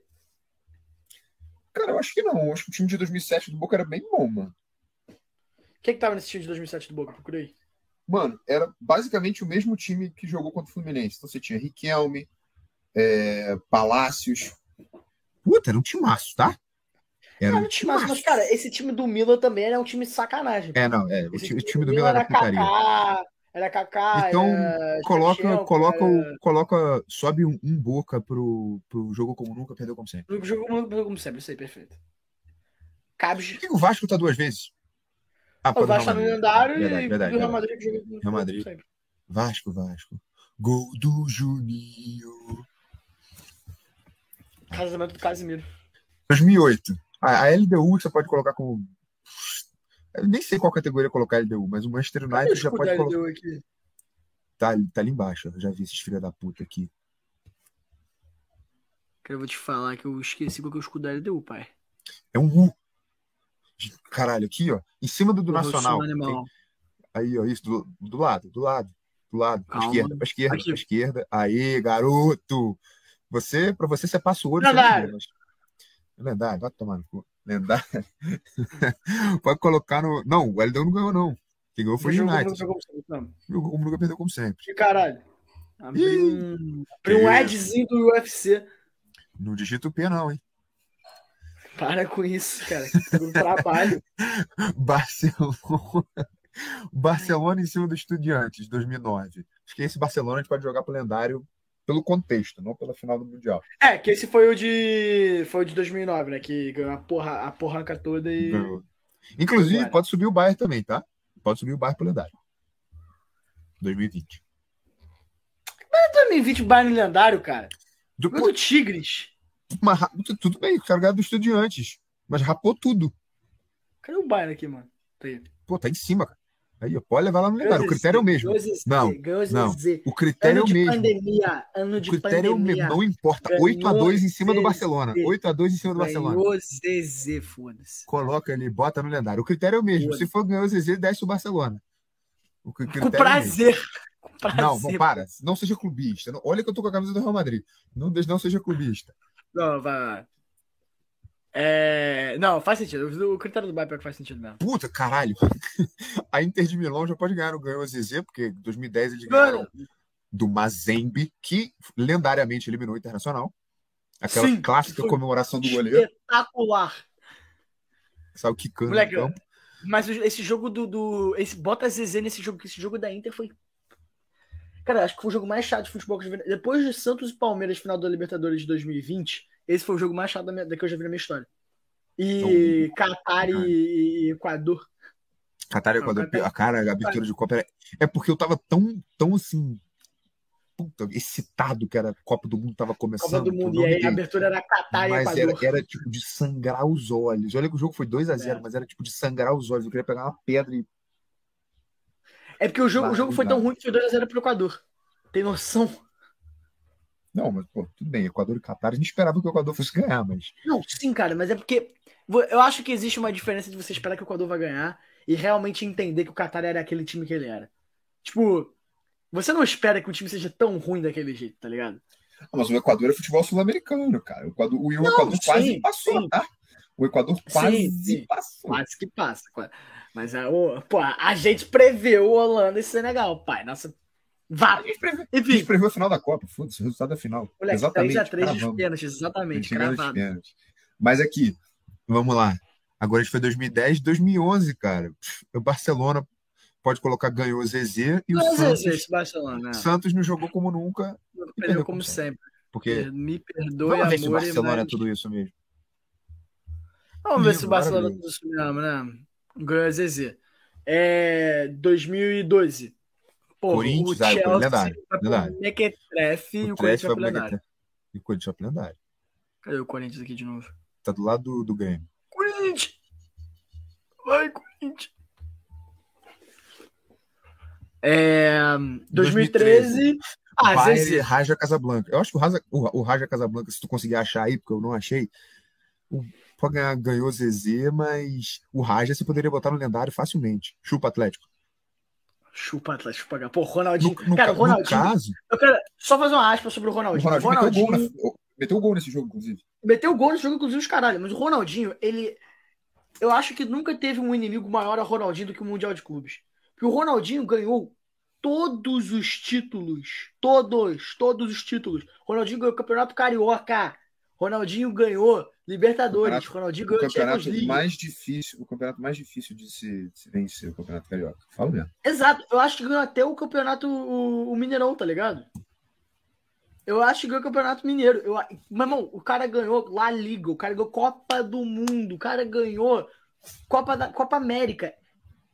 Cara, eu acho que não. Eu acho que o time de 2007 do Boca era bem bom, mano. Quem que tava nesse time de 2007 do Boca? Procurei. Mano, era basicamente o mesmo time que jogou contra o Fluminense. Então você tinha Riquelme, é, Palácios. Puta, era um timaço, tá? Era Não, um timaço. mas, cara, esse time do Milan também era um time de sacanagem. É, não, é. O time, time do Milan era putaria. Kaká, era Kaká, Então, era Coloca, coloca, era- o, coloca, sobe um, um boca pro, pro jogo como nunca, perdeu como sempre. No jogo como como sempre, isso aí, perfeito. Cabos. Por que o Vasco tá duas vezes? Ah, O Vasco tá no lendário Verdade, e verdade, do Real. Madrid que joga Real Madrid. sempre. Vasco, Vasco. Gol do Juninho. Casamento do Casimiro. 2008. A, a LDU você pode colocar como. Eu nem sei qual categoria colocar LDU, mas o Manchester United já pode colocar. LDU aqui? Tá, tá ali embaixo. Eu já vi esses filha da puta aqui. Cara, eu vou te falar que eu esqueci qual que é o escudo da LDU, pai. É um U. Caralho, aqui, ó. Em cima do do Nacional. Tem- Aí, ó, isso, do, do lado, do lado, do lado. Pra esquerda, pra esquerda, Aqui. pra esquerda. Aí, garoto! Você, pra você, você passa o você Lendário. mas- Lendário, vai tomar no cu. Lendário. Pode colocar no. Não, o LDU não ganhou, não. Quem ganhou foi o United. jogou como- nunca perdeu, como sempre. Que caralho. Abriu um, abriu um que adzinho do UFC. Não digita o P, não, hein? Para com isso, cara. Do trabalho. Barcelona. Barcelona em cima do Estudiantes, 2009. Acho que esse Barcelona a gente pode jogar pro lendário pelo contexto, não pela final do Mundial. É, que esse foi o de. Foi o de 2009, né? Que ganhou a, porra, a porranca toda e. Ganhou. Inclusive, Agora. pode subir o Bayern também, tá? Pode subir o Bayern pro lendário. 2020. 2020 Bayern lendário, cara. Do, do Tigres. mas, tudo bem, o cara ganhou do Estudiantes. Mas rapou tudo. Cadê o Bayern aqui, mano? Tá. Pô, tá em cima, cara. Aí, pode levar lá no lendário. O critério é o mesmo. Ganhou Não, ganhou não. O critério é o mesmo. pandemia. Ano O de critério é o mesmo. pandemia. Não importa. Ganhou 8x2 em cima do. Barcelona. 8x2 em cima do Barcelona. Ganhou Zezé, foda-se. Coloca ali, bota no lendário. O critério é o mesmo. Se for ganhar o Zezé, desce o Barcelona. O Com é o prazer. Com prazer. Não, não para. Não seja clubista. Olha que eu tô com a camisa do Real Madrid. Não, não seja clubista. Não, vai. É... Não, faz sentido. O critério do Bayern pior que faz sentido mesmo. Puta, caralho. A Inter de Milão já pode ganhar o ganhou o Zezé, porque em 2010 eles ganharam Mano, do Mazembe, que lendariamente eliminou o Internacional. Aquela Sim, clássica comemoração do goleiro. espetacular. Saiu quicando. Moleque, no campo. Mas esse jogo do. do esse, bota Zezé nesse jogo, que esse jogo da Inter foi. Cara, acho que foi o jogo mais chato de futebol que eu já vi. Depois de Santos e Palmeiras, final da Libertadores de 2020, esse foi o jogo mais chato da, minha- da que eu já vi na minha história. E Catar e, e Equador. Catar e Não, Equador, Catar- a cara, a abertura de Copa era... É porque eu tava tão, tão assim. Puta, excitado que era a Copa do Mundo tava começando. Copa do Mundo. não E aí a abertura era Catar e Mas Equador. era, era tipo de sangrar os olhos. Olha que o jogo foi 2 a 0 É. mas era tipo de sangrar os olhos. Eu queria pegar uma pedra e. É porque o jogo, o jogo foi tão ruim que foi 2x0 pro Equador. Tem noção? Não, mas, pô, tudo bem. Equador e Catar, a gente esperava que o Equador fosse ganhar, mas. Não, sim, cara, mas é porque eu acho que existe uma diferença de você esperar que o Equador vai ganhar e realmente entender que o Qatar era aquele time que ele era. Tipo, você não espera que o time seja tão ruim daquele jeito, tá ligado? Ah, Mas o Equador é futebol sul-americano, cara. O Equador, o Não, Equador quase sim, passou, sim. tá? O Equador quase sim. passou. Quase que passa. quase. Mas a, o- pô, a gente preveu Holanda e Senegal, pai. Nossa. Vá. A gente prevê- a Enfim, gente previu a final da Copa, foda-se, o resultado da final. moleque, Exatamente. 3x3 dos pênaltis, exatamente, cravado. pênaltis. Mas aqui, vamos lá. Agora a gente foi 2010, 2011, cara. O Barcelona pode colocar ganhou o Zezé e o Não, Santos, Zezé, Barcelona, né? Santos não jogou como nunca. Perdeu como sempre. Porque Me perdoe, vamos ver se o Barcelona é mas- tudo isso mesmo. Vamos ver se o Barcelona maravilhoso. tudo isso mesmo, né? Ganhou a Zezé. É, 2012. Pô, Corinthians, o ah, o Chelsea lendário, pro lendário. Mequetrefe e o O Corinthians foi pro lendário. E o Corinthians pro lendário. Cadê o Corinthians aqui de novo? Tá do lado do, do Grêmio. Corinthians! Vai, Corinthians! É, 2013. Ah, Bayern e Zezé. Raja Casablanca. Eu acho que o Raja, o, o Raja Casablanca, se tu conseguir achar aí, porque eu não achei, o, ganhou Zezé, mas o Raja você poderia botar no lendário facilmente. Chupa Atlético. Chupa, Atlético, chupa. H. Pô, No, Ronaldinho. no cara, ca- o Ronaldinho. no caso, Eu quero só fazer uma aspa sobre o o Ronaldinho. Ronaldinho, O meteu, gol Ronaldinho na- meteu gol nesse jogo, inclusive. meteu gol nesse jogo, inclusive, os caralho. Mas o Ronaldinho, ele. Eu acho que nunca teve um inimigo maior a Ronaldinho do que o Mundial de Clubes. Porque o Ronaldinho ganhou todos os títulos. Todos, todos os títulos. Ronaldinho ganhou o Campeonato Carioca. Ronaldinho ganhou Libertadores. Campeonato- Ronaldinho O ganhou Champions League. mais difícil, o campeonato mais difícil de se, de se vencer, o Campeonato Carioca. Fala mesmo. Exato, eu acho que ganhou até o campeonato, o, o Mineirão, tá ligado? Eu acho que ganhou o campeonato mineiro. Eu, meu irmão, o cara ganhou La Liga, o cara ganhou Copa do Mundo, o cara ganhou Copa, da, Copa América.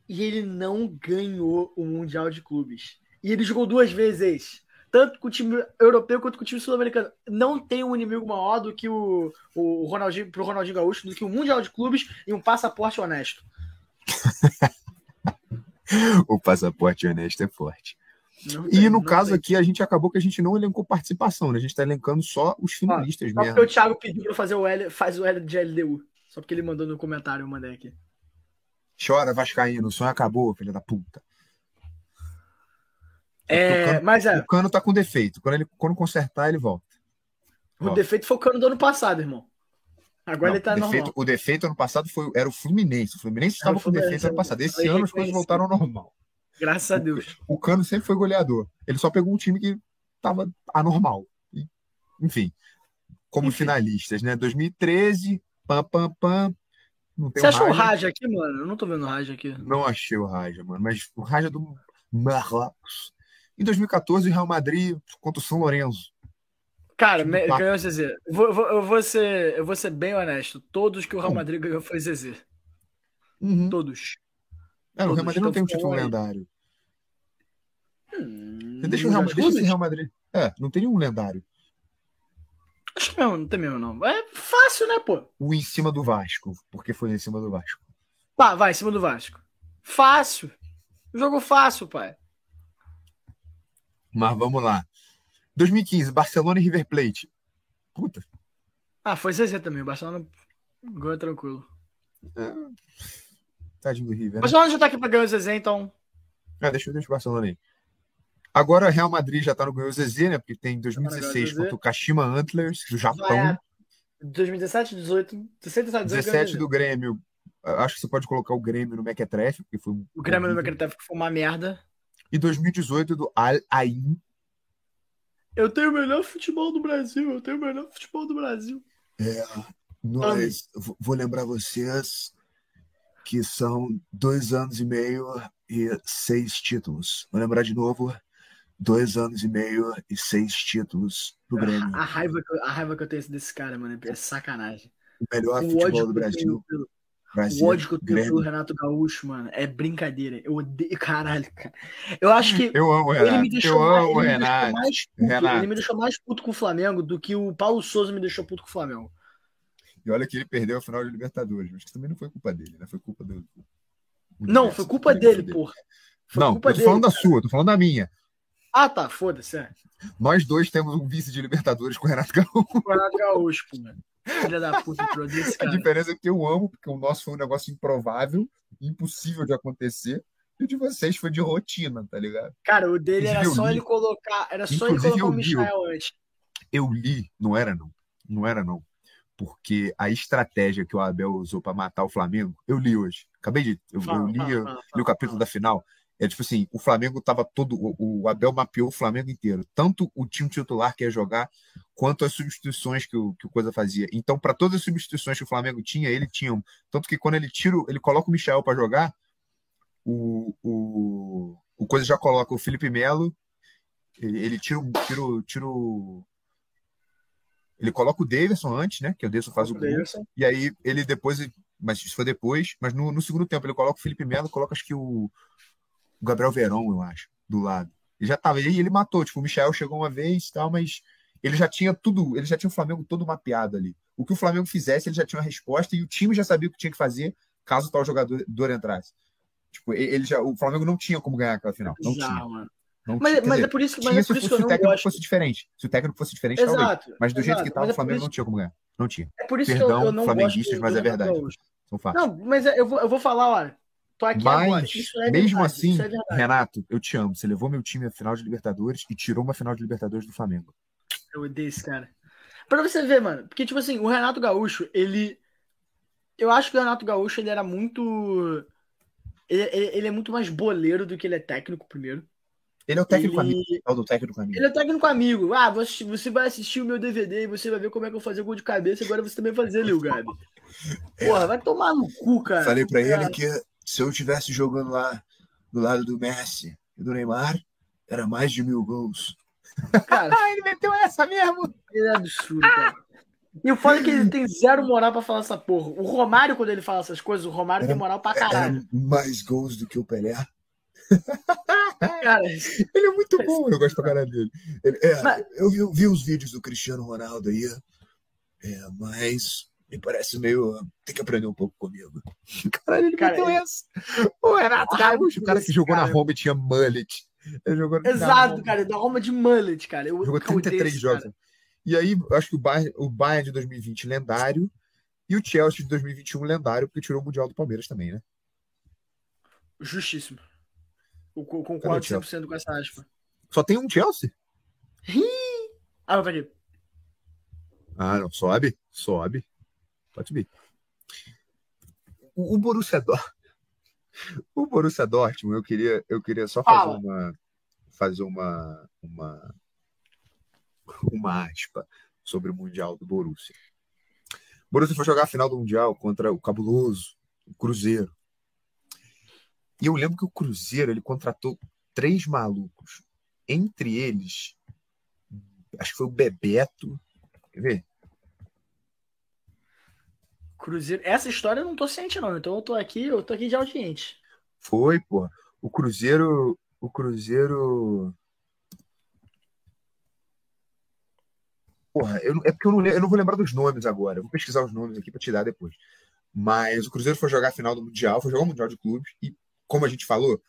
E ele não ganhou o Mundial de Clubes. E ele jogou duas vezes. Tanto com o time europeu quanto com o time sul-americano. Não tem um inimigo maior do que o, o Ronaldinho, pro Ronaldinho Gaúcho, do que o Mundial de Clubes e um passaporte honesto. O passaporte honesto é forte. Não E tem, no caso tem. aqui, a gente acabou que a gente não elencou participação, né? A gente tá elencando só os finalistas Só porque mesmo. o Thiago pediu pra fazer o L, faz o L de LDU. Só porque ele mandou no comentário, eu mandei aqui. Chora, Vascaíno, o sonho acabou, filha da puta. É, Cano- mas é, O cano tá com defeito. Quando ele quando consertar, ele volta. o ó. defeito foi o cano do ano passado, irmão. Agora Não, ele tá o, defeito, normal. o defeito ano passado foi, era o Fluminense. O Fluminense estava o com defeito ano passado. Esse ano as coisas voltaram ao normal. Graças a Deus. O Cano sempre foi goleador. Ele só pegou um time que estava anormal. E, enfim, como Enfim. finalistas, né? 2013, Pam, pam, pam. Você o achou o Raja. Raja aqui, mano? Eu não tô vendo o Raja aqui. Não achei o Raja, mano. Mas o Raja do Marrocos. Em 2014, o Real Madrid contra o São Lourenço. Cara, me- ganhou Zezé. Eu vou, vou- eu vou ser, eu vou ser bem honesto. Todos que o Real. Madrid ganhou foi Zezé. Uhum. Todos. É, o todos, Real Madrid não tem um título lendário. Hum, Você deixa o Real, deixa esse? Real Madrid. É, não tem nenhum lendário. Acho que não, não tem mesmo, não. É fácil, né, pô? O em cima do Vasco, porque foi em cima do Vasco. Tá, vai, em cima do Vasco. Fácil. Jogo fácil, pai. Mas vamos lá. 2015, Barcelona e River Plate. Puta, Ah, foi Zezé também. O Barcelona ganhou tranquilo. tadinho do River. O Né? Barcelona já tá aqui pra ganhar o Zezé, então. Ah, deixa, deixa o Barcelona aí. Agora, Real Madrid já tá no ganho Zezé, né? Porque tem no 2016 Zezé. contra o Kashima Antlers, do Japão. a 2017, 18, 17, 18, 17 do Grêmio. Acho que você pode colocar o Grêmio no Mequetrefe, porque foi O Grêmio no. Mequetrefe foi uma merda. E 2018 do Al Ain. Eu tenho o melhor futebol do Brasil. Eu tenho o melhor futebol do Brasil. Nós, v- vou lembrar vocês que são dois anos e meio e seis títulos. Vou lembrar de novo, dois anos e meio e seis títulos pro Grêmio. A raiva, que eu, a raiva que eu tenho desse cara, mano, é sacanagem. O melhor O futebol do Brasil. pelo, Brasil o ódio que eu tenho Grêmio. pelo Renato Gaúcho, mano, é brincadeira. Eu odeio. Caralho, cara. Eu acho que Eu amo o ele me Renato. deixou, Eu mais, amo o ele Renato. mais puto. Renato. Ele me deixou mais puto com o Flamengo do que o Paulo Souza me deixou puto com o Flamengo. E olha que ele perdeu a final de Libertadores, mas que também não foi culpa dele, né? Foi culpa do. Não, foi culpa dele, porra. Foi Não, culpa eu tô dele. falando da sua, tô falando da minha. Ah, tá, foda-se. É. Nós dois temos um vice de Libertadores com o Renato Gaúcho. O Renato Gaúcho, pô, mano. Filha da puta, eu odeio esse A cara. diferença é que eu amo, porque o nosso foi um negócio improvável, impossível de acontecer, e o de vocês foi de rotina, tá ligado? Cara, o dele era Inclusive, só eu li- ele colocar. Era só ele Inclusive, colocar o eu Michael antes. Eu li, não era não, não era não, porque a estratégia que o Abel usou pra matar o Flamengo, eu li hoje. Acabei de. Eu, eu Fala, li, fala, eu fala, li o capítulo da final. É tipo assim, o Flamengo tava todo. O, Abel mapeou o Flamengo inteiro. Tanto o time titular que ia jogar, quanto as substituições que o, que o Coisa fazia. Então, para todas as substituições que o Flamengo tinha, ele tinha. um. Tanto que quando ele tira, ele coloca o Michel para jogar, o, o, o Coisa já coloca o Felipe Melo, ele, ele tira, o- tira, tira o. Ele coloca o Davidson antes, né? Que o Davidson faz o gol. Davidson. E aí ele depois, mas isso foi depois, mas no, no segundo tempo ele coloca o Felipe Melo, coloca acho que o, o Gabriel Verón, eu acho, do lado. Ele já tava, e aí ele matou, tipo, o Michel chegou uma vez e tal, mas ele já tinha tudo, ele já tinha o Flamengo todo mapeado ali. O que o Flamengo fizesse, ele já tinha uma resposta e o time já sabia o que tinha que fazer caso tal jogador entrasse. Tipo, ele já, o Flamengo não tinha como ganhar aquela final. Não Bizarro, tinha. mano. Não Mas, tinha. Mas dizer, é por isso, mas tinha é se, por isso que eu o não técnico gosto. fosse diferente. Se o técnico fosse diferente, talvez. Exato. Mas do jeito que exato. tava, Mas o é Flamengo isso- não tinha como ganhar. Não tinha. É por isso que Perdão, eu, eu não flamenguistas, gosto do- mas é verdade. Gaúcho. São fatos. Não, mas é- eu vou, eu vou falar, olha. Tô aqui agora. Mas, Isso é mesmo verdade, assim, é. Renato, eu te amo. Você levou meu time à final de Libertadores e tirou uma final de Libertadores do Flamengo. Eu odeio esse cara. Pra você ver, mano. Porque, tipo assim, o Renato Gaúcho, ele. Eu acho que o Renato Gaúcho, ele era muito. Ele, ele- ele é muito mais boleiro do que ele é técnico, primeiro. Ele é o técnico Ele- amigo. É o do técnico amigo. Ele é técnico amigo. Ah, você, você vai assistir o meu DVD e você vai ver como é que eu fazia gol de cabeça. Agora você também vai fazer, Lil Gabi. Porra, vai tomar no cu, cara. Falei pra Cara, ele que se eu estivesse jogando lá do lado do Messi e do Neymar, era mais de mil gols. Cara, Ah, ele meteu essa mesmo! ele é absurdo, cara. E o foda é que ele tem zero moral pra falar essa porra. O Romário, quando ele fala essas coisas, o Romário tem moral pra caralho. Era mais gols do que o Pelé. Cara, Ele é muito bom, eu gosto pra caralho dele. Ele- é, Mas- eu, vi, eu vi os vídeos do Cristiano Ronaldo aí, é, mas me parece meio. Tem que aprender um pouco comigo. Caralho, ele Cara, meteu ele- essa. O Renato Ah, Gaúcho, o cara que jogou na cara- Roma e tinha mullet. Ele jogou na exato, Roma. cara. Da Roma de mullet, cara. Eu, Jogou eu odeio 33 esse jogos. cara. E aí, eu acho que o Bayern, o Bayern de 2020 lendário e o Chelsea de 2021 lendário, porque tirou o Mundial do Palmeiras também, né? Justíssimo. Eu concordo Chelsea? 100% com essa aspa. Só tem um Chelsea? Ah, peraí. Ah, não. Sobe. Sobe. Pode subir. O, o Borussia Dortmund. O Borussia Dortmund, eu queria, eu queria só fazer Fala. uma fazer uma uma uma aspa sobre o Mundial do Borussia. Borussia foi jogar a final do Mundial contra o cabuloso, o Cruzeiro. E eu lembro que o Cruzeiro ele contratou três malucos. Entre eles, acho que foi o Bebeto. Quer ver? Cruzeiro. Essa história eu não tô ciente, não. Então eu tô aqui, eu tô aqui de audiente. Foi, pô. O Cruzeiro. O Cruzeiro. Porra, eu, é porque eu não, eu não vou lembrar dos nomes agora. Eu vou pesquisar os nomes aqui pra te dar depois. Mas o Cruzeiro foi jogar a final do Mundial, foi jogar o Mundial de Clubes, e como a gente falou,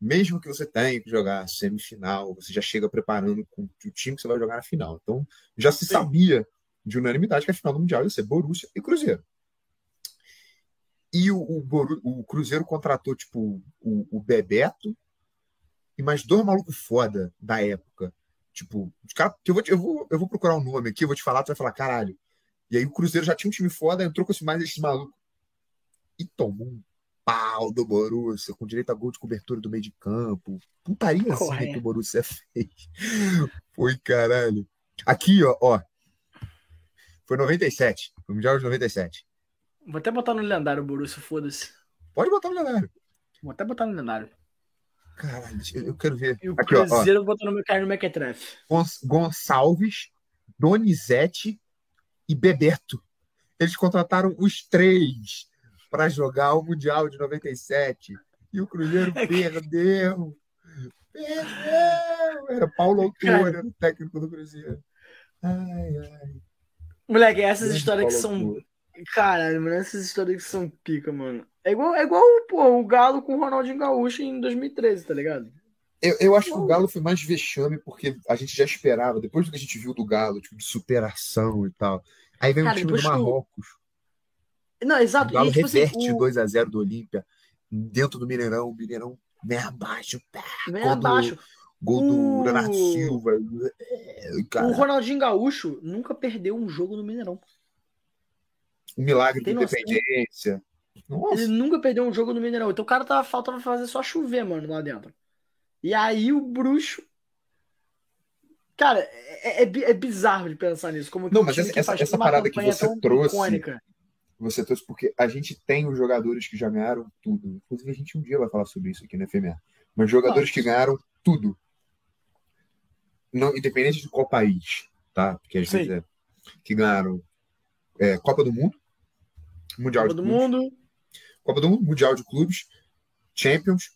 mesmo que você tenha que jogar semifinal, você já chega preparando com o time que você vai jogar na final. Então, já se Sim. sabia de unanimidade que a final do Mundial ia ser Borussia e Cruzeiro. E o, o, o Cruzeiro contratou, tipo, o, o, Bebeto e mais dois malucos foda da época. Tipo, os cara, eu, vou, eu, vou, eu vou procurar o um nome aqui, eu vou te falar, tu vai falar, caralho. E aí o Cruzeiro já tinha um time foda, entrou com esse, mais esses malucos. E tomou um pau do Borussia, com direito a gol de cobertura do meio de campo. Putaria assim que o Borussia fez. Foi caralho. Aqui, ó, ó. Foi 97. Foi o Mundial de 97. Vou até botar no lendário Borussia, foda-se. Pode botar no lendário. Vou até botar no lendário. Caralho, eu quero ver. E o Aqui, Cruzeiro ó, botou no meu carro no Mequetrefe. Gonçalves, Donizete e Bebeto. Eles contrataram os três para jogar o Mundial de 97. E o Cruzeiro é perdeu. Perdeu! Era Paulo Autor, era o técnico do Cruzeiro. Ai, ai. Moleque, essas histórias que são Caralho, mano, essas histórias que são pica, mano. É igual, é igual pô, o Galo com o Ronaldinho Gaúcho em 2013, tá ligado? Eu, eu acho que o Galo foi mais vexame porque a gente já esperava, depois do que a gente viu do Galo, tipo, de superação e tal. Aí vem Cara, o time do Marrocos. Não, exato. O Galo e, tipo assim, reverte assim, o... 2x0 do Olímpia dentro do Mineirão, o Mineirão bem abaixo. Pá, abaixo. Gol do Leonardo Silva. É, o Ronaldinho Gaúcho nunca perdeu um jogo no Mineirão. Um milagre de independência. Nossa. Ele nunca perdeu um jogo no Mineirão. Então o cara tava faltando fazer só chover, mano, lá dentro. E aí o bruxo. Cara, é, é, é bizarro de pensar nisso. Como não, mas essa, essa, essa parada que você trouxe. Icônica. Você trouxe porque a gente tem os jogadores que já ganharam tudo. Inclusive, a gente um dia vai falar sobre isso aqui na FMA. Mas jogadores que ganharam tudo. Não, independente de qual país, tá? Porque às Sim. vezes é, que ganharam é, Copa do Mundo, Mundial Copa do clubes, Mundo. Copa do Mundo, Mundial de Clubes, Champions,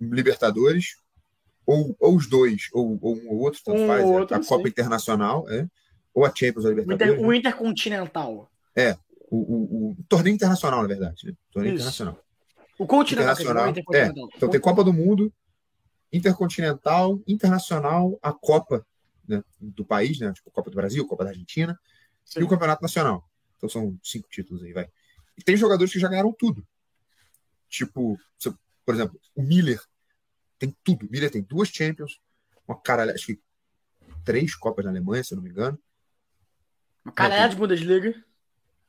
Libertadores, ou, ou os dois, ou, ou um ou outro, tanto um faz. Outro, a, Copa Internacional, é, ou a Champions ou a Libertadores. O, Inter, o Intercontinental. É, o, o, o, torneio internacional, na verdade. Né? Torneio Isso. internacional. O continental. É, então tem Copa do Mundo, Intercontinental, Internacional, a Copa né, do país, né? Tipo Copa do Brasil, Copa da Argentina, Sim. e o Campeonato Nacional. Então são cinco títulos aí, vai. E tem jogadores que já ganharam tudo. Tipo, por exemplo, o Miller tem tudo. O Miller tem duas Champions, uma cara, acho que três Copas na Alemanha, se eu não me engano. Uma caralhada de Bundesliga.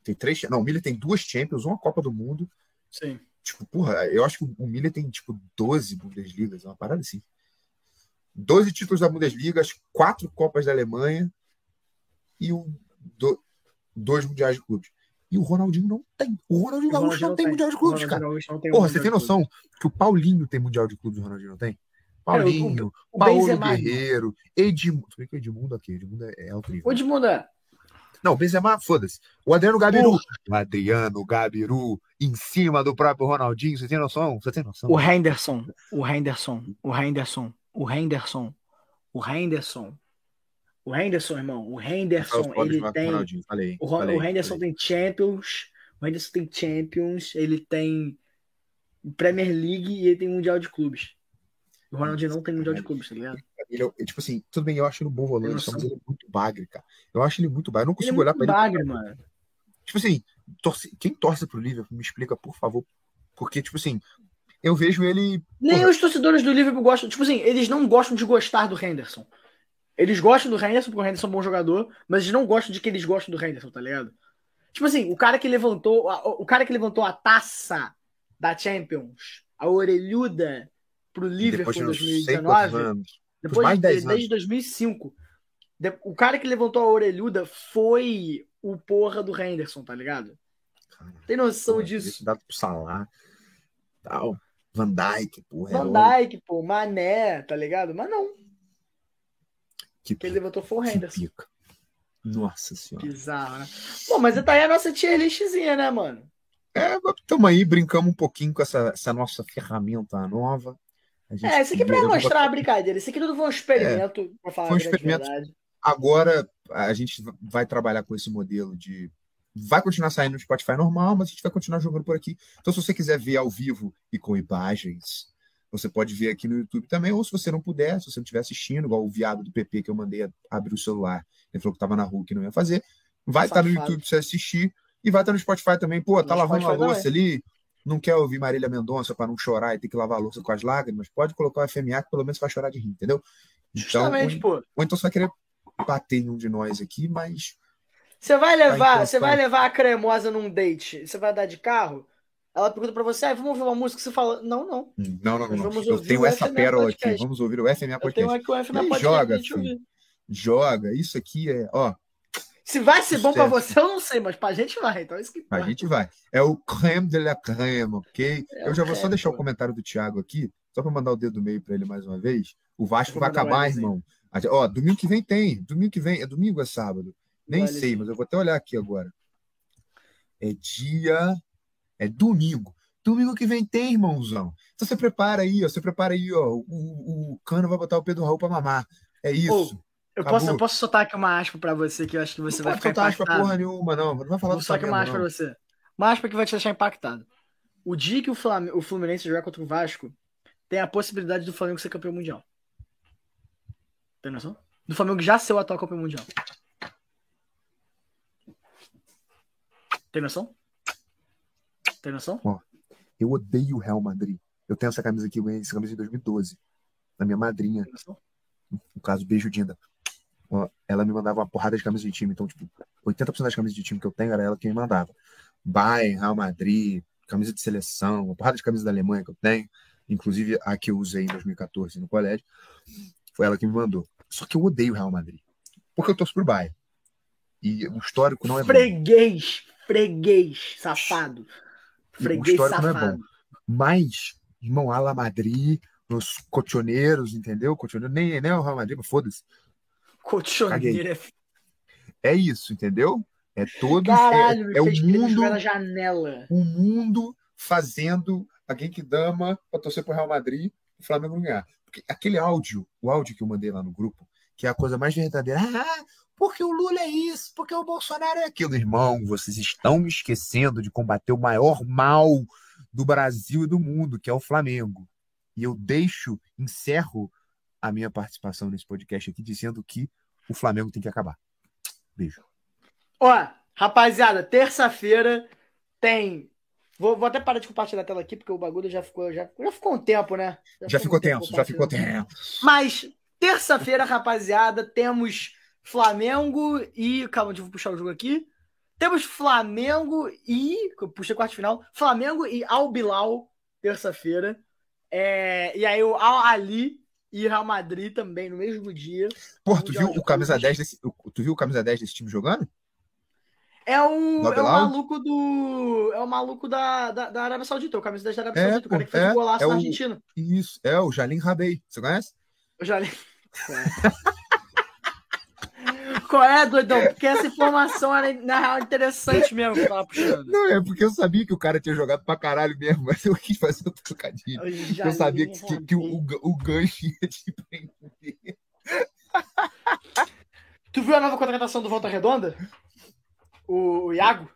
Tem três. Não, o Miller tem duas Champions, uma Copa do Mundo. Sim. Tipo, porra, eu acho que o Miller tem, tipo, 12 Bundesligas, uma parada assim. 12 títulos da Bundesliga, quatro Copas da Alemanha e um, do, dois mundiais de clubes. E o Ronaldinho não tem. O Ronaldinho Gaúcho não, não, tem mundial de clubes, cara. Porra, você tem noção que o Paulinho tem mundial de clubes e o Ronaldinho não tem? Paulinho, o, o Paulo Benzema, Guerreiro, Edmundo. Tu vê que Edmundo aqui, Edmundo é, é alto nível. O Edmundo é. Não, o Benzema, foda-se. O Adriano Gabiru. O Adriano Gabiru em cima do próprio Ronaldinho. Você tem noção? Você tem noção? O Henderson. O Henderson. O Henderson. O Henderson. O Henderson. O Henderson, irmão, o Henderson, ele tem. Falei, o, falei, o Henderson falei. tem Champions, o Henderson tem Champions, ele tem Premier League e ele tem Mundial de Clubes. O Ronaldinho não tem Mundial de Clubes, tá ligado? Ele é, tipo assim, tudo bem, eu acho ele um bom volante, mas ele é muito bagre, cara. Eu acho ele muito bagre. Eu não consigo ele é olhar pra bagre, ele. mano. Tipo assim, torce... quem torce pro Liverpool, me explica, por favor. Porque, tipo assim, eu vejo ele. Nem Porra. os torcedores do Liverpool gostam. Tipo assim, eles não gostam de gostar do Henderson. Eles gostam do Henderson, porque o Henderson é um bom jogador, mas eles não gostam de que eles gostam do Henderson, tá ligado? Tipo assim, o cara que levantou, o cara que levantou a taça da Champions, a orelhuda pro Liverpool em 2019, depois de, desde 2005. O cara que levantou a orelhuda foi o porra do Henderson, tá ligado? Caralho, Tem noção pô, disso? Dado pro Salah. Tal. Van Dijk, porra. Van herói. Dijk, pô, Mané, tá ligado? Mas não, Que quem levantou foi o Henderson. pica. Nossa senhora. Bizarro, né? Pô, mas tá aí a nossa tier listzinha, né, mano? É, estamos aí, brincamos um pouquinho com essa, essa nossa ferramenta nova. É, isso aqui é vou mostrar a brincadeira. Isso aqui tudo foi um experimento, pra falar Foi um experimento. verdade. Agora a gente vai trabalhar com esse modelo de. Vai continuar saindo no Spotify normal, mas a gente vai continuar jogando por aqui. Então, se você quiser ver ao vivo e com imagens, você pode ver aqui no YouTube também. Ou se você não puder, se você não estiver assistindo, igual o viado do PP que eu mandei abrir o celular, ele falou que estava na rua que não ia fazer, vai estar no Safado. YouTube pra você assistir e vai estar no Spotify também. Pô, tá No lavando a Spotify louça ali, não quer ouvir Marília Mendonça para não chorar e ter que lavar a louça com as lágrimas, pode colocar o FMA que pelo menos vai chorar de rir, entendeu? Então, Justamente, pô. ou então você vai querer bater em um de nós aqui, mas Você vai levar, você tá. vai levar a cremosa num date, você vai dar de carro, ela pergunta pra você, ah, vamos ouvir uma música, você fala, não, não. Não, não, não. Eu tenho essa FMA pérola Podcast. aqui. Vamos ouvir o FMA Eu tenho Podcast. aqui o FM aí, Podcast joga, filho. Joga. Isso aqui é, ó, Se vai ser bom pra Sucesso. você, eu não sei, mas pra gente vai, então é isso que a importa. gente vai. É o creme de la creme, ok? É Eu já vou só creme, deixar o comentário do Thiago aqui, só para mandar o dedo do meio para ele mais uma vez. O Vasco vai acabar, irmão. A Ó, domingo que vem tem. Domingo que vem. É domingo ou é sábado? Nem Um sei, Lzinho. mas eu vou até olhar aqui agora. É dia. É domingo. Domingo que vem tem, irmãozão. Então você prepara aí, ó. Você prepara aí, ó. O, o Cano vai botar o Pedro Raul pra mamar. É isso. Eu Acabou. posso, eu posso soltar aqui uma aspa pra você que eu acho que você não vai ficar soltar aspa impactado. porra nenhuma, não. Não vai falar Vou do soltar aqui uma aspa pra você. Uma aspa que vai te deixar impactado. O dia que o, Flam- o Fluminense jogar contra o Vasco, tem a possibilidade do Flamengo ser campeão mundial. Tem noção? Do Flamengo já ser o atual campeão mundial. Tem noção? Tem noção? Eu odeio o Real Madrid. Eu tenho essa camisa aqui, eu ganhei essa camisa em 2012. Da minha madrinha. Tem noção? No caso, beijo, Dinda. Ó, Ela me mandava uma porrada de camisas de time. Então, tipo, 80% das camisas de time que eu tenho era ela que me mandava. Bayern, Real Madrid, camisa de seleção, uma porrada de camisas da Alemanha que eu tenho. Inclusive a que eu usei em 2014 no colégio. Foi ela que me mandou. Só que eu odeio o Real Madrid. Porque eu torço pro Bayern. E o histórico não é bom. Freguês! Freguês! Safado! Freguês é safado. bom. Mas, irmão, Ala Madrid, os cotioneiros, entendeu? Cotioneiro, nem, nem é o Real Madrid, mas foda-se. Cochoneiro é É isso, entendeu? É todos. Caralho, é, é o mundo, na janela. o mundo fazendo a Genkidama pra torcer pro Real Madrid e o Flamengo ganhar. Porque aquele áudio, o áudio que eu mandei lá no grupo, que é a coisa mais verdadeira. Ah, porque o Lula é isso, porque o Bolsonaro é aquilo. Irmão, vocês estão me esquecendo de combater o maior mal do Brasil e do mundo, que é o Flamengo. E eu deixo, encerro a minha participação nesse podcast aqui dizendo que o Flamengo tem que acabar. Beijo. Ó, rapaziada, terça-feira tem. Vou, vou até parar de compartilhar a tela aqui, porque o bagulho já ficou, já, já ficou um tempo, né? Já ficou um tempo tenso, já ficou tenso. Mas, terça-feira, rapaziada, temos Flamengo e. Calma, deixa eu puxar o jogo aqui. Temos Flamengo e. Puxei quarto final. Flamengo e Al Bilal, terça-feira. É, e aí o Al Ali e Real Madrid também no mesmo dia. Porra, tu viu o camisa clubes. 10 desse, o- tu viu o camisa 10 desse time jogando? É o, Do é o maluco do. É o maluco da, da, da Arábia Saudita, o camisa 10 da Arábia É, Saudita, o cara pô, que fez é, o golaço é na o- Argentina. Isso, é o Jalim Rabei. Você conhece? Eu já li. Qual é, doidão? Porque essa informação era, na real, interessante mesmo que tava puxando. Não, é porque eu sabia que o cara tinha jogado pra caralho mesmo, mas eu quis fazer outro trocadilho. Eu, Eu sabia que, que, que o, o, o gancho ia te prender. Tu viu a nova contratação do Volta Redonda? O, o Iago?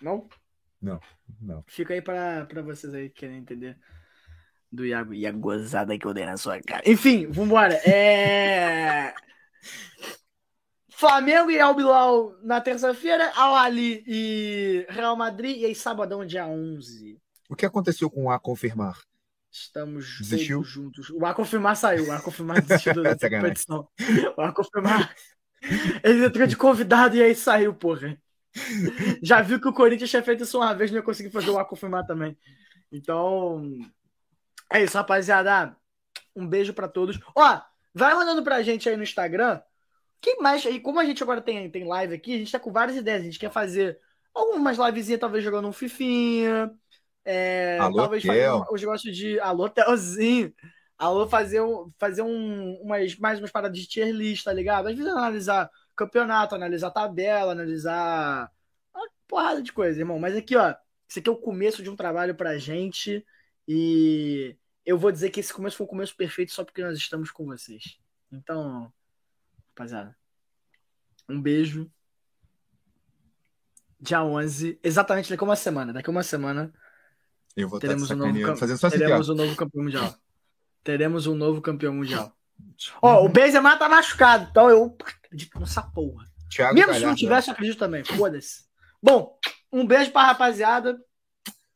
Não? Não. Fica aí pra, pra vocês aí que querem entender do Iago. E a gozada que eu dei na sua cara. Enfim, vambora. É... Flamengo e Al Bilal na terça-feira, Al Ali e Real Madrid, e aí sabadão, dia 11. O que aconteceu com o A confirmar? Estamos Desistiu? juntos. O A confirmar saiu, o A confirmar desistiu da competição. O A confirmar. Ele entrou de convidado e aí saiu, porra. Já viu que o Corinthians tinha feito isso uma vez, não ia conseguir fazer o A confirmar também. Então, é isso, rapaziada. Um beijo pra todos. Ó, vai mandando pra gente aí no Instagram quem mais? E como a gente agora tem, tem live aqui, a gente tá com várias ideias. A gente quer fazer algumas livezinhas, talvez jogando um Fifinha. É, Alô, talvez fazer os negócios de. Alô, Telzinho. Alô, fazer, fazer um, umas, mais umas paradas de tier list, tá ligado? Às vezes analisar campeonato, analisar tabela, analisar uma porrada de coisa, irmão. Mas aqui, ó, isso aqui é o começo de um trabalho pra gente. E eu vou dizer que esse começo foi o começo perfeito só porque nós estamos com vocês. Então, rapaziada, um beijo. Dia 11, exatamente daqui a uma semana. Daqui a uma semana Eu vou teremos um novo, sacaneando, cam- fazendo só assim, teremos um novo campeão mundial. Teremos um novo campeão mundial. Ó, o Benzema tá machucado, então eu acredito nessa porra. Thiago Mesmo se não tivesse, eu acredito também. Foda-se. Bom, um beijo pra rapaziada.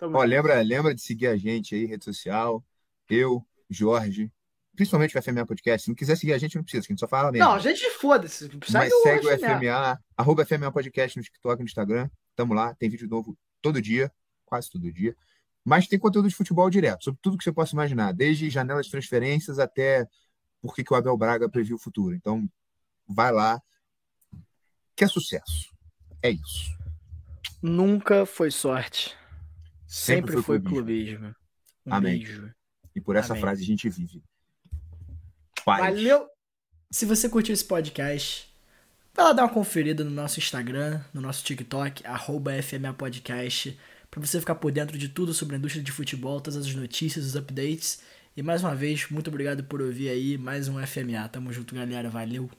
Ó, lembra, lembra de seguir a gente aí, rede social. Eu, Jorge, principalmente o FMA Podcast. Se não quiser seguir a gente, não precisa, a gente só fala mesmo. Não, gente, foda-se. Mas Segue o FMA. Arroba FMA Podcast no TikTok no Instagram. Tamo lá, tem vídeo novo todo dia, quase todo dia. Mas tem conteúdo de futebol direto, sobre tudo que você possa imaginar, desde janelas de transferências até por que que o Abel Braga previu o futuro. Então, vai lá, que é sucesso. É isso. Nunca foi sorte. Sempre, Sempre foi foi clubismo. Um Amém. beijo. E por essa Amém. frase a gente vive. Paz. Valeu! Se você curtiu esse podcast, vai lá dar uma conferida no nosso Instagram, no nosso TikTok, arroba FMA Podcast, pra você ficar por dentro de tudo sobre a indústria de futebol, todas as notícias, os updates. E mais uma vez, muito obrigado por ouvir aí mais um FMA. Tamo junto, galera. Valeu!